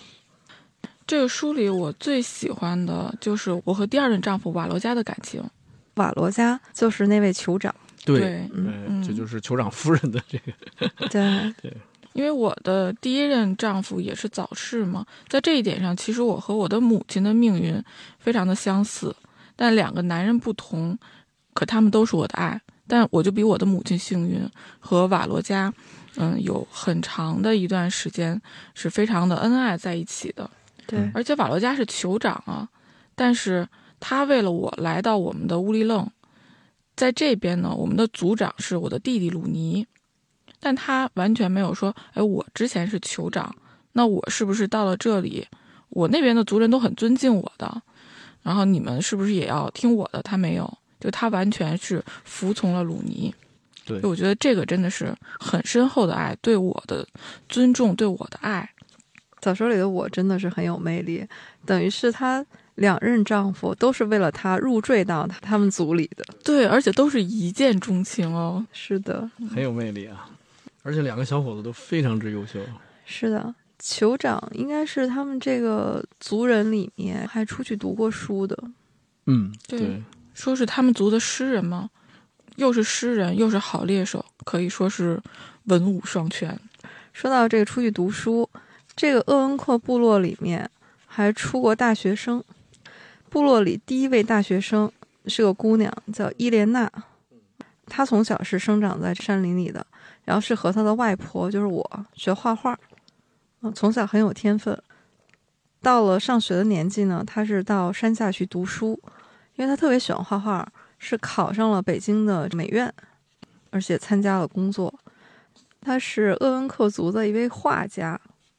这个书里我最喜欢的就是我和第二任丈夫瓦罗加的感情。瓦罗加就是那位酋长，对嗯，嗯这就是酋长夫人的这个，对对，因为我的第一任丈夫也是早逝嘛，在这一点上，其实我和我的母亲的命运非常的相似，但两个男人不同，可他们都是我的爱，但我就比我的母亲幸运，和瓦罗加，嗯，有很长的一段时间是非常的恩爱在一起的，对，而且瓦罗加是酋长啊，但是他为了我来到我们的乌里楞，在这边呢，我们的族长是我的弟弟鲁尼，但他完全没有说，哎，我之前是酋长，那我是不是到了这里，我那边的族人都很尊敬我的，然后你们是不是也要听我的？他没有，就他完全是服从了鲁尼。对就我觉得这个真的是很深厚的爱，对我的尊重，对我的爱。小说里的我真的是很有魅力，等于是她两任丈夫都是为了她入赘到他他们族里的。对，而且都是一见钟情哦。是的，很有魅力啊！而且两个小伙子都非常之优秀。是的，酋长应该是他们这个族人里面还出去读过书的。嗯，对对，说是他们族的诗人吗？又是诗人，又是好猎手，可以说是文武双全。说到这个出去读书，这个鄂温克部落里面还出过大学生。部落里第一位大学生是个姑娘，叫伊莲娜。她从小是生长在山林里的，然后是和他的外婆，就是我学画画，嗯，从小很有天分。到了上学的年纪呢，他是到山下去读书，因为他特别喜欢画画，是考上了北京的美院，而且参加了工作。他是鄂温克族的一位画家，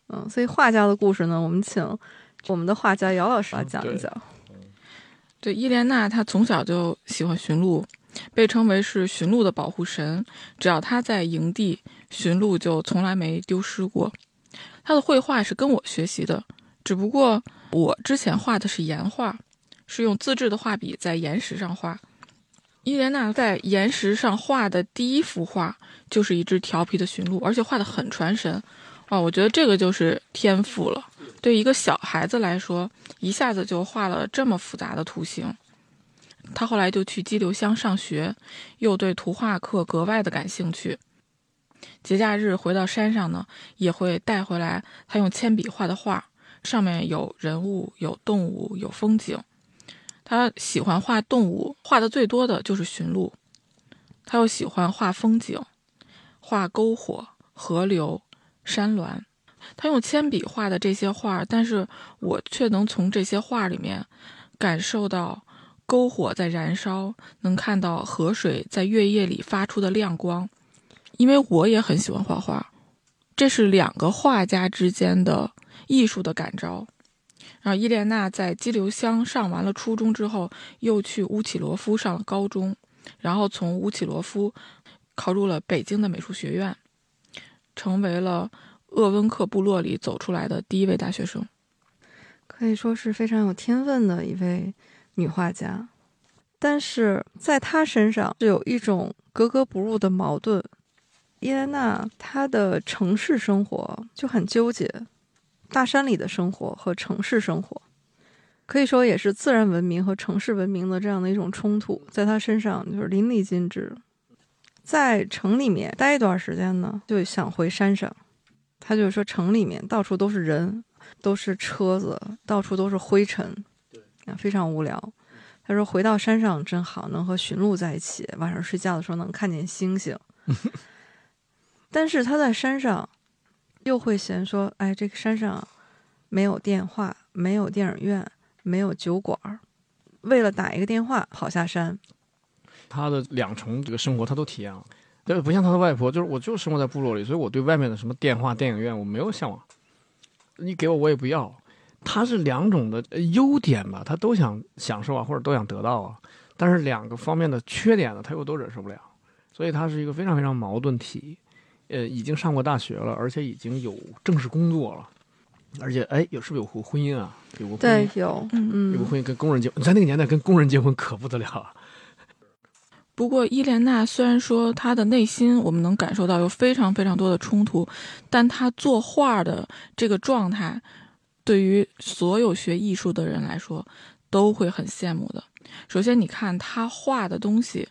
嗯，所以画家的故事呢，我们请我们的画家姚老师来讲一讲。对，伊莲娜她从小就喜欢驯鹿，被称为是驯鹿的保护神。只要他在营地，驯鹿就从来没丢失过。他的绘画是跟我学习的，只不过我之前画的是岩画，是用自制的画笔在岩石上画。伊莲娜在岩石上画的第一幅画就是一只调皮的驯鹿，而且画的很传神。哇，我觉得这个就是天赋了。对一个小孩子来说，一下子就画了这么复杂的图形。他后来就去激流乡上学，又对图画课格外的感兴趣。节假日回到山上呢，也会带回来他用铅笔画的画，上面有人物、有动物、有风景。他喜欢画动物，画的最多的就是驯鹿。他又喜欢画风景，画篝火、河流、山峦。他用铅笔画的这些画，但是我却能从这些画里面感受到篝火在燃烧，能看到河水在月夜里发出的亮光。因为我也很喜欢画画，这是两个画家之间的艺术的感召。然后伊莲娜在激流乡上完了初中之后，又去乌启罗夫上了高中，然后从乌启罗夫考入了北京的美术学院，成为了鄂温克部落里走出来的第一位大学生。可以说是非常有天分的一位女画家，但是在她身上是有一种格格不入的矛盾。伊莲娜她的城市生活就很纠结，大山里的生活和城市生活，可以说也是自然文明和城市文明的这样的一种冲突，在她身上就是淋漓尽致。在城里面待一段时间呢，就想回山上。她就说城里面到处都是人，都是车子，到处都是灰尘，啊，非常无聊。他说回到山上真好，能和驯鹿在一起，晚上睡觉的时候能看见星星。但是他在山上又会嫌说，哎，这个山上没有电话，没有电影院，没有酒馆儿，为了打一个电话跑下山。他的两重这个生活他都体验了，对，不像他的外婆，就是我就生活在部落里，所以我对外面的什么电话、电影院我没有向往。你给我我也不要。他是两种的呃优点吧，他都想享受啊，或者都想得到啊，但是两个方面的缺点呢，他又都忍受不了，所以他是一个非常非常矛盾体。呃，已经上过大学了，而且已经有正式工作了，而且哎，有是不是有过婚姻啊？有过婚对姻，，有，嗯有过嗯，婚姻跟工人结，在那个年代跟工人结婚可不得了啊。不过伊莲娜虽然说她的内心我们能感受到有非常非常多的冲突，但她作画的这个状态，对于所有学艺术的人来说都会很羡慕的。首先，你看他画的东西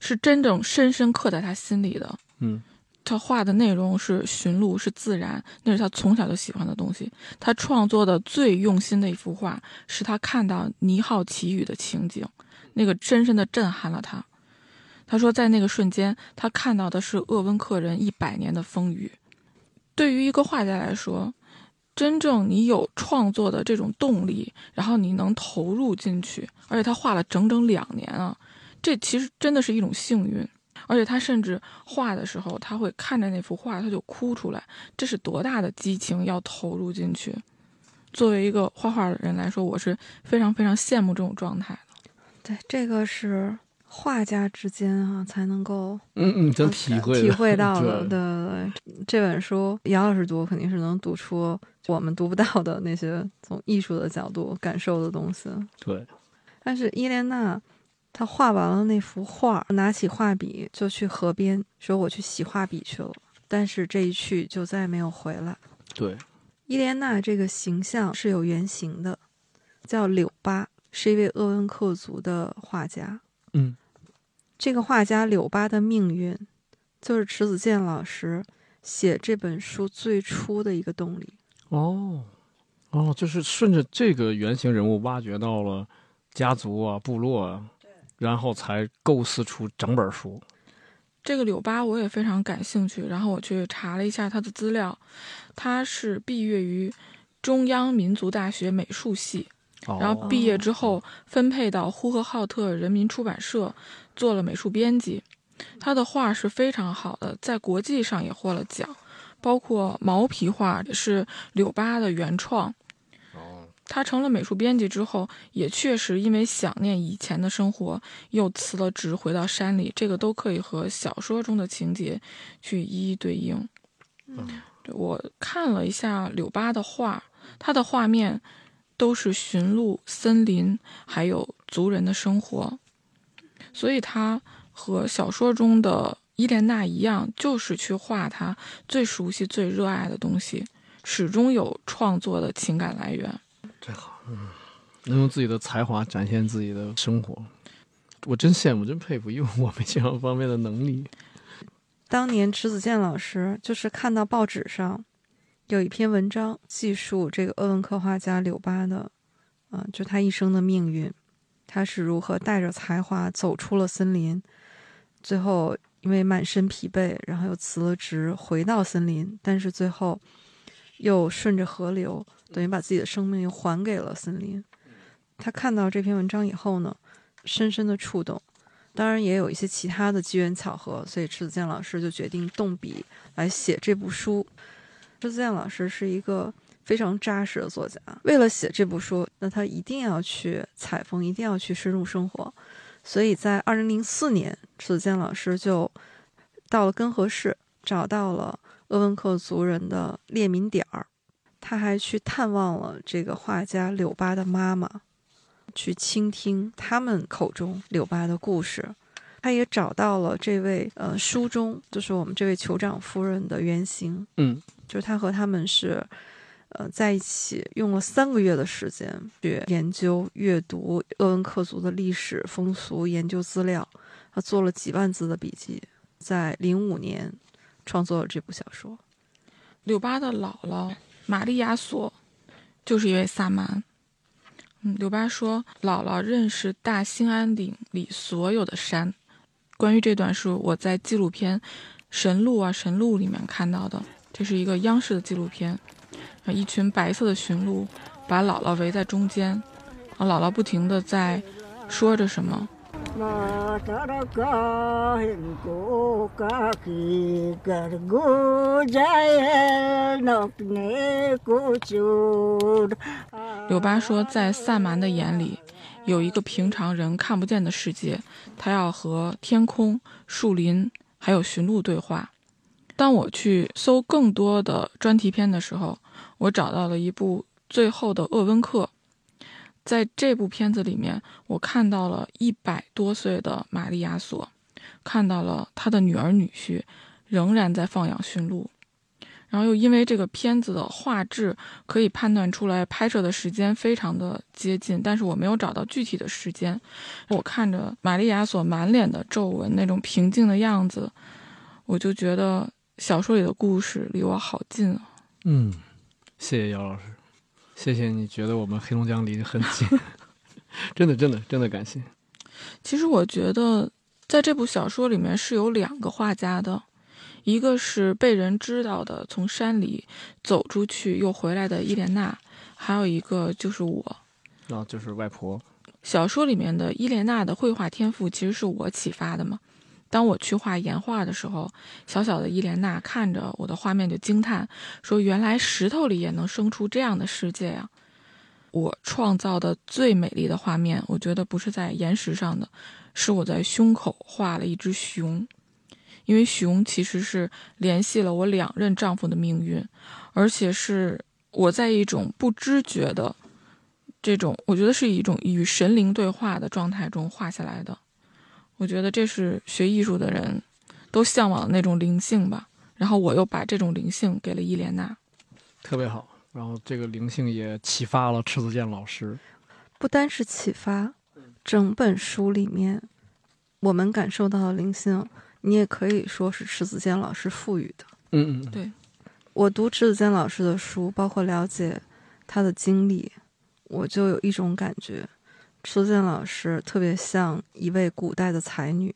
是真正深深刻在他心里的，嗯，他画的内容是驯鹿，是自然，那是他从小就喜欢的东西。他创作的最用心的一幅画，是他看到尼浩奇雨的情景，那个深深的震撼了他。他说，在那个瞬间，他看到的是鄂温克人一百年的风雨。对于一个画家来说，真正你有创作的这种动力，然后你能投入进去，而且他画了整整两年啊，这其实真的是一种幸运。而且他甚至画的时候，他会看着那幅画，他就哭出来，这是多大的激情要投入进去。作为一个画画的人来说，我是非常非常羡慕这种状态的。对，这个是画家之间啊才能够嗯嗯，真体会体会到的。对对对对，这本书杨老师读肯定是能读出我们读不到的那些从艺术的角度感受的东西。对，但是伊莲娜，她画完了那幅画，拿起画笔就去河边，说我去洗画笔去了。但是这一去就再也没有回来。对，伊莲娜这个形象是有原型的，叫柳巴，是一位鄂温克族的画家。嗯，这个画家柳巴的命运，就是迟子建老师写这本书最初的一个动力。哦，哦，就是顺着这个原型人物挖掘到了家族啊、部落啊，然后才构思出整本书。这个柳巴我也非常感兴趣，然后我去查了一下他的资料，他是毕业于中央民族大学美术系，哦、然后毕业之后分配到呼和浩特人民出版社做了美术编辑。他的画是非常好的，在国际上也获了奖，包括毛皮画是柳巴的原创。哦，他成了美术编辑之后，也确实因为想念以前的生活，又辞了职回到山里。这个都可以和小说中的情节去一一对应。嗯对我看了一下柳巴的画，他的画面都是驯鹿、森林，还有族人的生活，所以他和小说中的伊莲娜一样，就是去画他最熟悉、最热爱的东西，始终有创作的情感来源。真好，嗯，能用自己的才华展现自己的生活，我真羡慕，真佩服，因为我没这样方面的能力。当年迟子建老师就是看到报纸上有一篇文章，记述这个鄂温克画家柳巴的，啊、就他一生的命运，他是如何带着才华走出了森林，最后因为满身疲惫，然后又辞了职回到森林，但是最后又顺着河流，等于把自己的生命又还给了森林。他看到这篇文章以后呢，深深的触动。当然也有一些其他的机缘巧合，所以迟子建老师就决定动笔来写这部书。迟子建老师是一个非常扎实的作家，为了写这部书，那他一定要去采风，一定要去深入生活。所以在二零零四年，迟子建老师就到了根河市，找到了鄂温克族人的列民点儿，他还去探望了这个画家柳巴的妈妈。去倾听他们口中柳巴的故事。他也找到了这位呃书中就是我们这位酋长夫人的原型，嗯，就是他和他们是呃在一起用了三个月的时间去研究、阅读鄂温克族的历史风俗、研究资料，他做了几万字的笔记，在零五年创作了这部小说。柳巴的姥姥玛利亚索就是一位萨满。嗯，柳巴说，姥姥认识大兴安岭里所有的山。关于这段是我在纪录片神鹿》啊，《神鹿》里面看到的，这是一个央视的纪录片，一群白色的驯鹿把姥姥围在中间，啊，姥姥不停的在说着什么。柳巴说，在萨满的眼里，有一个平常人看不见的世界，他要和天空、树林还有驯鹿对话。当我去搜更多的专题片的时候，我找到了一部《最后的鄂温克》。在这部片子里面，我看到了一百多岁的玛丽亚索，看到了他的女儿女婿仍然在放养驯鹿，然后又因为这个片子的画质可以判断出来拍摄的时间非常的接近，但是我没有找到具体的时间。我看着玛丽亚索满脸的皱纹，那种平静的样子，我就觉得小说里的故事离我好近啊。嗯，谢谢姚老师。谢谢你觉得我们黑龙江离得很近，真的真的真的感谢。其实我觉得在这部小说里面是有两个画家的，一个是被人知道的从山里走出去又回来的伊莲娜，还有一个就是我，啊，就是外婆。小说里面的伊莲娜的绘画天赋其实是我启发的嘛。当我去画岩画的时候，小小的伊莲娜看着我的画面就惊叹，说：“原来石头里也能生出这样的世界呀！”我创造的最美丽的画面，我觉得不是在岩石上的，是我在胸口画了一只熊，因为熊其实是联系了我两任丈夫的命运，而且是我在一种不知觉的这种，我觉得是一种与神灵对话的状态中画下来的。我觉得这是学艺术的人都向往的那种灵性吧。然后我又把这种灵性给了伊莲娜，特别好。然后这个灵性也启发了迟子建老师。不单是启发，整本书里面我们感受到的灵性，你也可以说是迟子建老师赋予的。嗯嗯，对。我读迟子建老师的书，包括了解他的经历，我就有一种感觉。迟子建老师特别像一位古代的才女，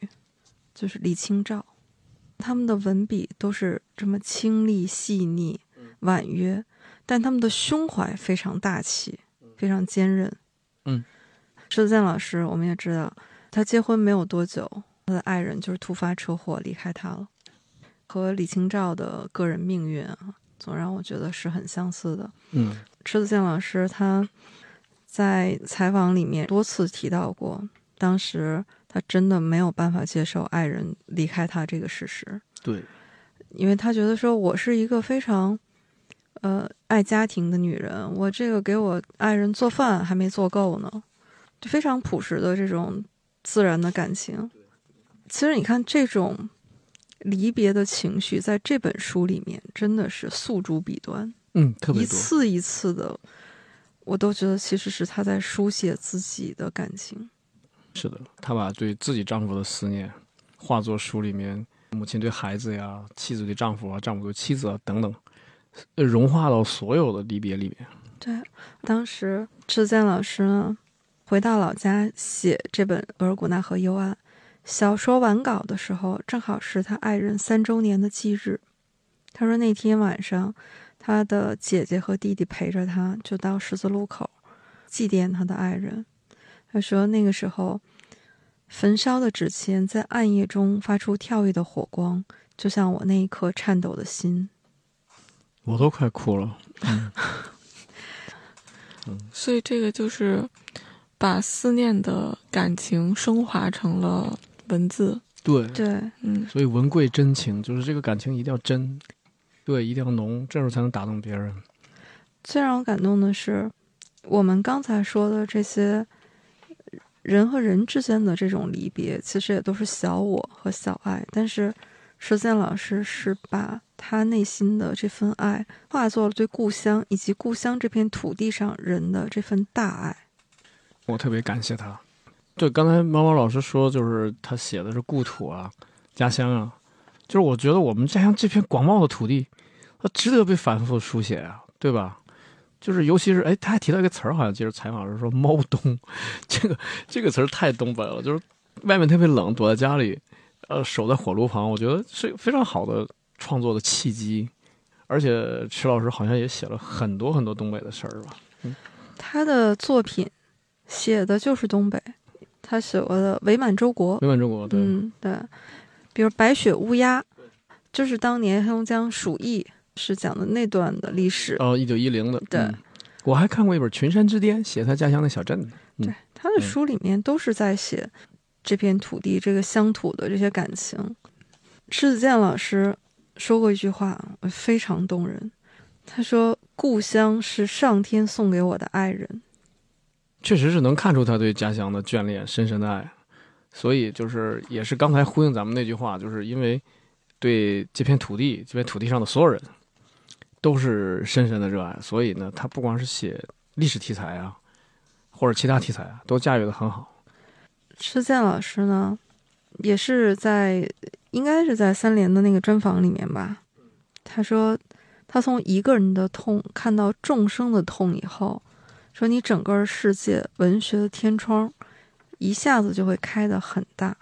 就是李清照，他们的文笔都是这么清丽细腻、婉约，但他们的胸怀非常大气，非常坚韧。嗯，迟子建老师，我们也知道，他结婚没有多久，他的爱人就是突发车祸离开他了，和李清照的个人命运啊，总让我觉得是很相似的。嗯，迟子建老师他。在采访里面多次提到过，当时他真的没有办法接受爱人离开他这个事实。对，因为他觉得说，我是一个非常，呃，爱家庭的女人，我这个给我爱人做饭还没做够呢，就非常朴实的这种自然的感情。其实你看，这种离别的情绪在这本书里面真的是诉诸笔端，嗯，特别一次一次的。我都觉得其实是她在书写自己的感情。是的，她把对自己丈夫的思念化作书里面母亲对孩子呀、妻子对丈夫啊、丈夫对妻子啊等等，融化到所有的离别里面。对，当时志健老师呢回到老家写这本《额尔古纳河幽暗》小说完稿的时候，正好是他爱人三周年的忌日。他说那天晚上。他的姐姐和弟弟陪着他，就到十字路口祭奠他的爱人。他说：“那个时候，焚烧的纸钱在暗夜中发出跳跃的火光，就像我那一颗颤抖的心。”我都快哭了。嗯，所以这个就是把思念的感情升华成了文字。对对，嗯，所以文贵真情，就是这个感情一定要真。对，一定要浓，这时候才能打动别人。最让我感动的是，我们刚才说的这些人和人之间的这种离别，其实也都是小我和小爱。但是，石建老师是把他内心的这份爱，化作了对故乡以及故乡这片土地上人的这份大爱。我特别感谢他。对，刚才毛毛老师说，就是他写的是故土啊，家乡啊。就是我觉得我们家乡这片广袤的土地，它值得被反复书写啊，对吧？就是尤其是哎，他还提到一个词儿，好像接着采访时说“猫冬”，这个这个词儿太东北了。就是外面特别冷，躲在家里，呃守在火炉旁，我觉得是非常好的创作的契机。而且池老师好像也写了很多很多东北的事儿吧？嗯他的作品写的就是东北，他写过的《伪满洲国》，伪满洲国，对，嗯，对，比如《白雪乌鸦》，就是当年黑龙江鼠疫是讲的那段的历史。哦，一九一零的，对、嗯我还看过一本《群山之巅》，写他家乡的小镇。嗯对，他的书里面都是在写这片土地、这个乡土的这些感情。迟子健老师说过一句话，非常动人。他说：“故乡是上天送给我的爱人。确实是能看出他对家乡的眷恋、深深的爱。所以就是也是刚才呼应咱们那句话，就是因为对这片土地、这片土地上的所有人都是深深的热爱，所以呢，他不光是写历史题材啊，或者其他题材啊，都驾驭的很好。”迟子建老师呢，也是在应该是在三联的那个专访里面吧，他说他从一个人的痛看到众生的痛以后，说你整个世界文学的天窗一下子就会开得很大。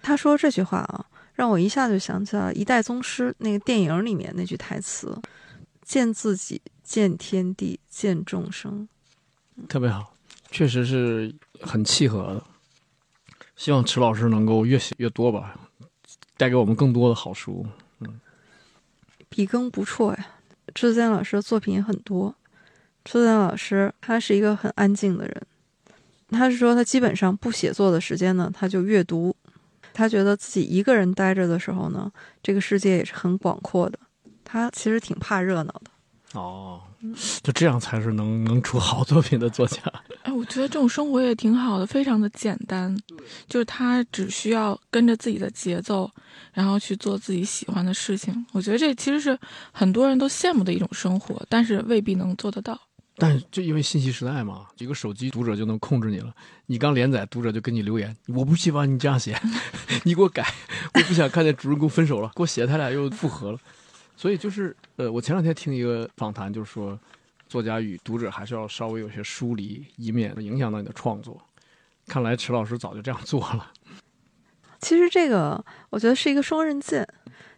他说这句话啊，让我一下就想起了《一代宗师》那个电影里面那句台词：“见自己，见天地，见众生。特别好，确实是很契合的。希望池老师能够越写越多吧，带给我们更多的好书。”嗯笔耕不辍呀。迟子建老师的作品也很多。迟子建老师他是一个很安静的人，他是说他基本上不写作的时间呢，他就阅读。他觉得自己一个人待着的时候呢，这个世界也是很广阔的。他其实挺怕热闹的。哦，就这样才是能能出好作品的作家。哎，我觉得这种生活也挺好的，非常的简单，就是他只需要跟着自己的节奏，然后去做自己喜欢的事情。我觉得这其实是很多人都羡慕的一种生活，但是未必能做得到。但就因为信息时代嘛，一个手机读者就能控制你了。你刚连载，读者就给你留言，我不希望你这样写，你给我改，我不想看见主人公分手了，给我写他俩又复合了。所以就是呃，我前两天听一个访谈，就是说作家与读者还是要稍微有些疏离，以免影响到你的创作。看来迟老师早就这样做了。其实这个我觉得是一个双刃剑。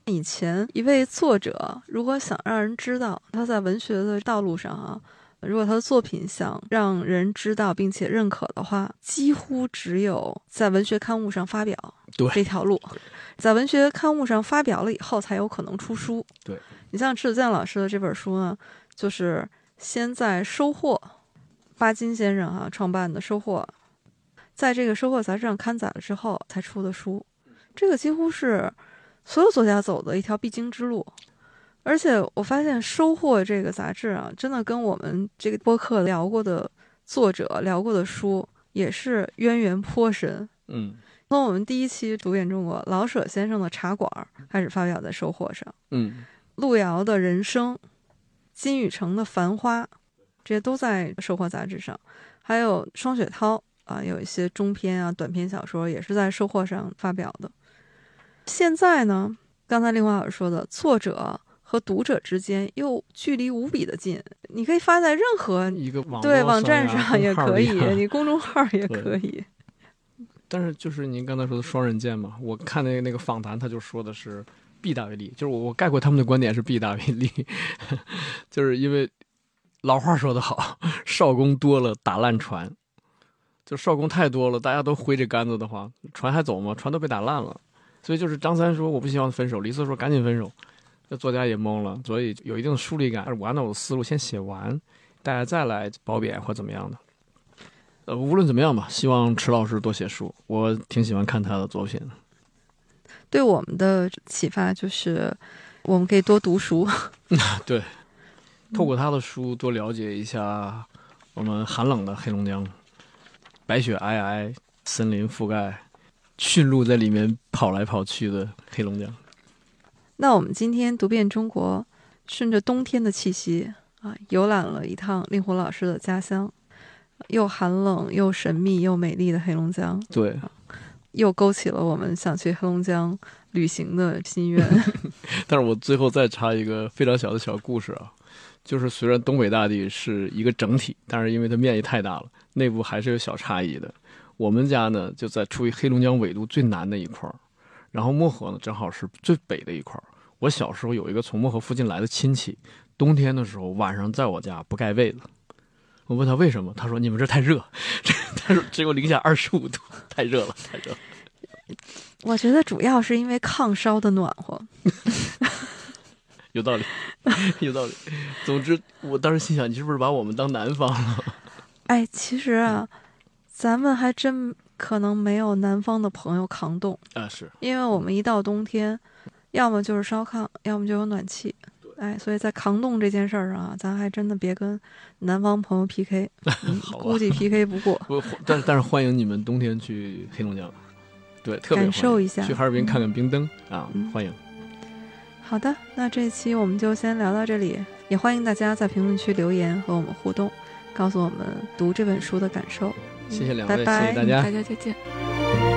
以前一位作者如果想让人知道他在文学的道路上啊，如果他的作品想让人知道并且认可的话，几乎只有在文学刊物上发表对这条路，在文学刊物上发表了以后，才有可能出书。对你像迟子健老师的这本书呢，就是先在《收获》，巴金先生哈、创办的《收获》，在这个《收获》杂志上刊载了之后才出的书，这个几乎是所有作家走的一条必经之路。而且我发现《收获》这个杂志啊，真的跟我们这个播客聊过的作者聊过的书也是渊源颇深。嗯从我们第一期读遍中国，老舍先生的《茶馆》开始发表在《收获》上，嗯，路遥的人生，金宇澄的《繁花》，这些都在《收获》杂志上。还有双雪涛啊，有一些中篇啊、短篇小说也是在《收获》上发表的。现在呢，刚才令华老师说的，作者和读者之间又距离无比的近，你可以发在任何一个网对网站上也可以，你公众号 也可以。但是就是您刚才说的双刃剑嘛，我看那个那个访谈，他就说的是弊大于利，就是我我概括他们的观点是弊大于利，就是因为老话说得好，少工多了打烂船，就少工太多了，大家都挥着杆子的话，船还走吗？船都被打烂了。所以就是张三说我不希望分手，李四说赶紧分手，这作家也懵了，所以有一定的疏离感。我按照我的思路先写完，大家再来褒贬或怎么样的。呃，无论怎么样吧，希望迟老师多写书，我挺喜欢看他的作品。对我们的启发就是，我们可以多读书。对，透过他的书多了解一下我们寒冷的黑龙江，白雪皑皑，森林覆盖，驯鹿在里面跑来跑去的黑龙江。那我们今天读遍中国，顺着冬天的气息啊，游览了一趟令狐老师的家乡，又寒冷又神秘又美丽的黑龙江，对，又勾起了我们想去黑龙江旅行的心愿。但是我最后再插一个非常小的小故事啊，就是虽然东北大地是一个整体，但是因为它面积太大了，内部还是有小差异的。我们家呢就在处于黑龙江纬度最南的一块儿，然后漠河呢正好是最北的一块儿。我小时候有一个从漠河附近来的亲戚，冬天的时候晚上在我家不盖被子。我问他为什么，他说你们这太热，他说只有零下二十五度，太热了，太热了。我觉得主要是因为炕烧的暖和。有道理，有道理。总之，我当时心想，你是不是把我们当南方了？哎，其实啊，咱们还真可能没有南方的朋友扛冻啊，是因为我们一到冬天，要么就是烧炕，要么就有暖气。哎，所以在扛冻这件事儿上啊，咱还真的别跟南方朋友 PK，估计 PK 不过。不，但但是欢迎你们冬天去黑龙江，对，特别感受一下，去哈尔滨看看冰灯啊，欢迎。好的，那这期我们就先聊到这里，也欢迎大家在评论区留言和我们互动，告诉我们读这本书的感受。谢谢两位，拜拜，谢谢大家，大家再见。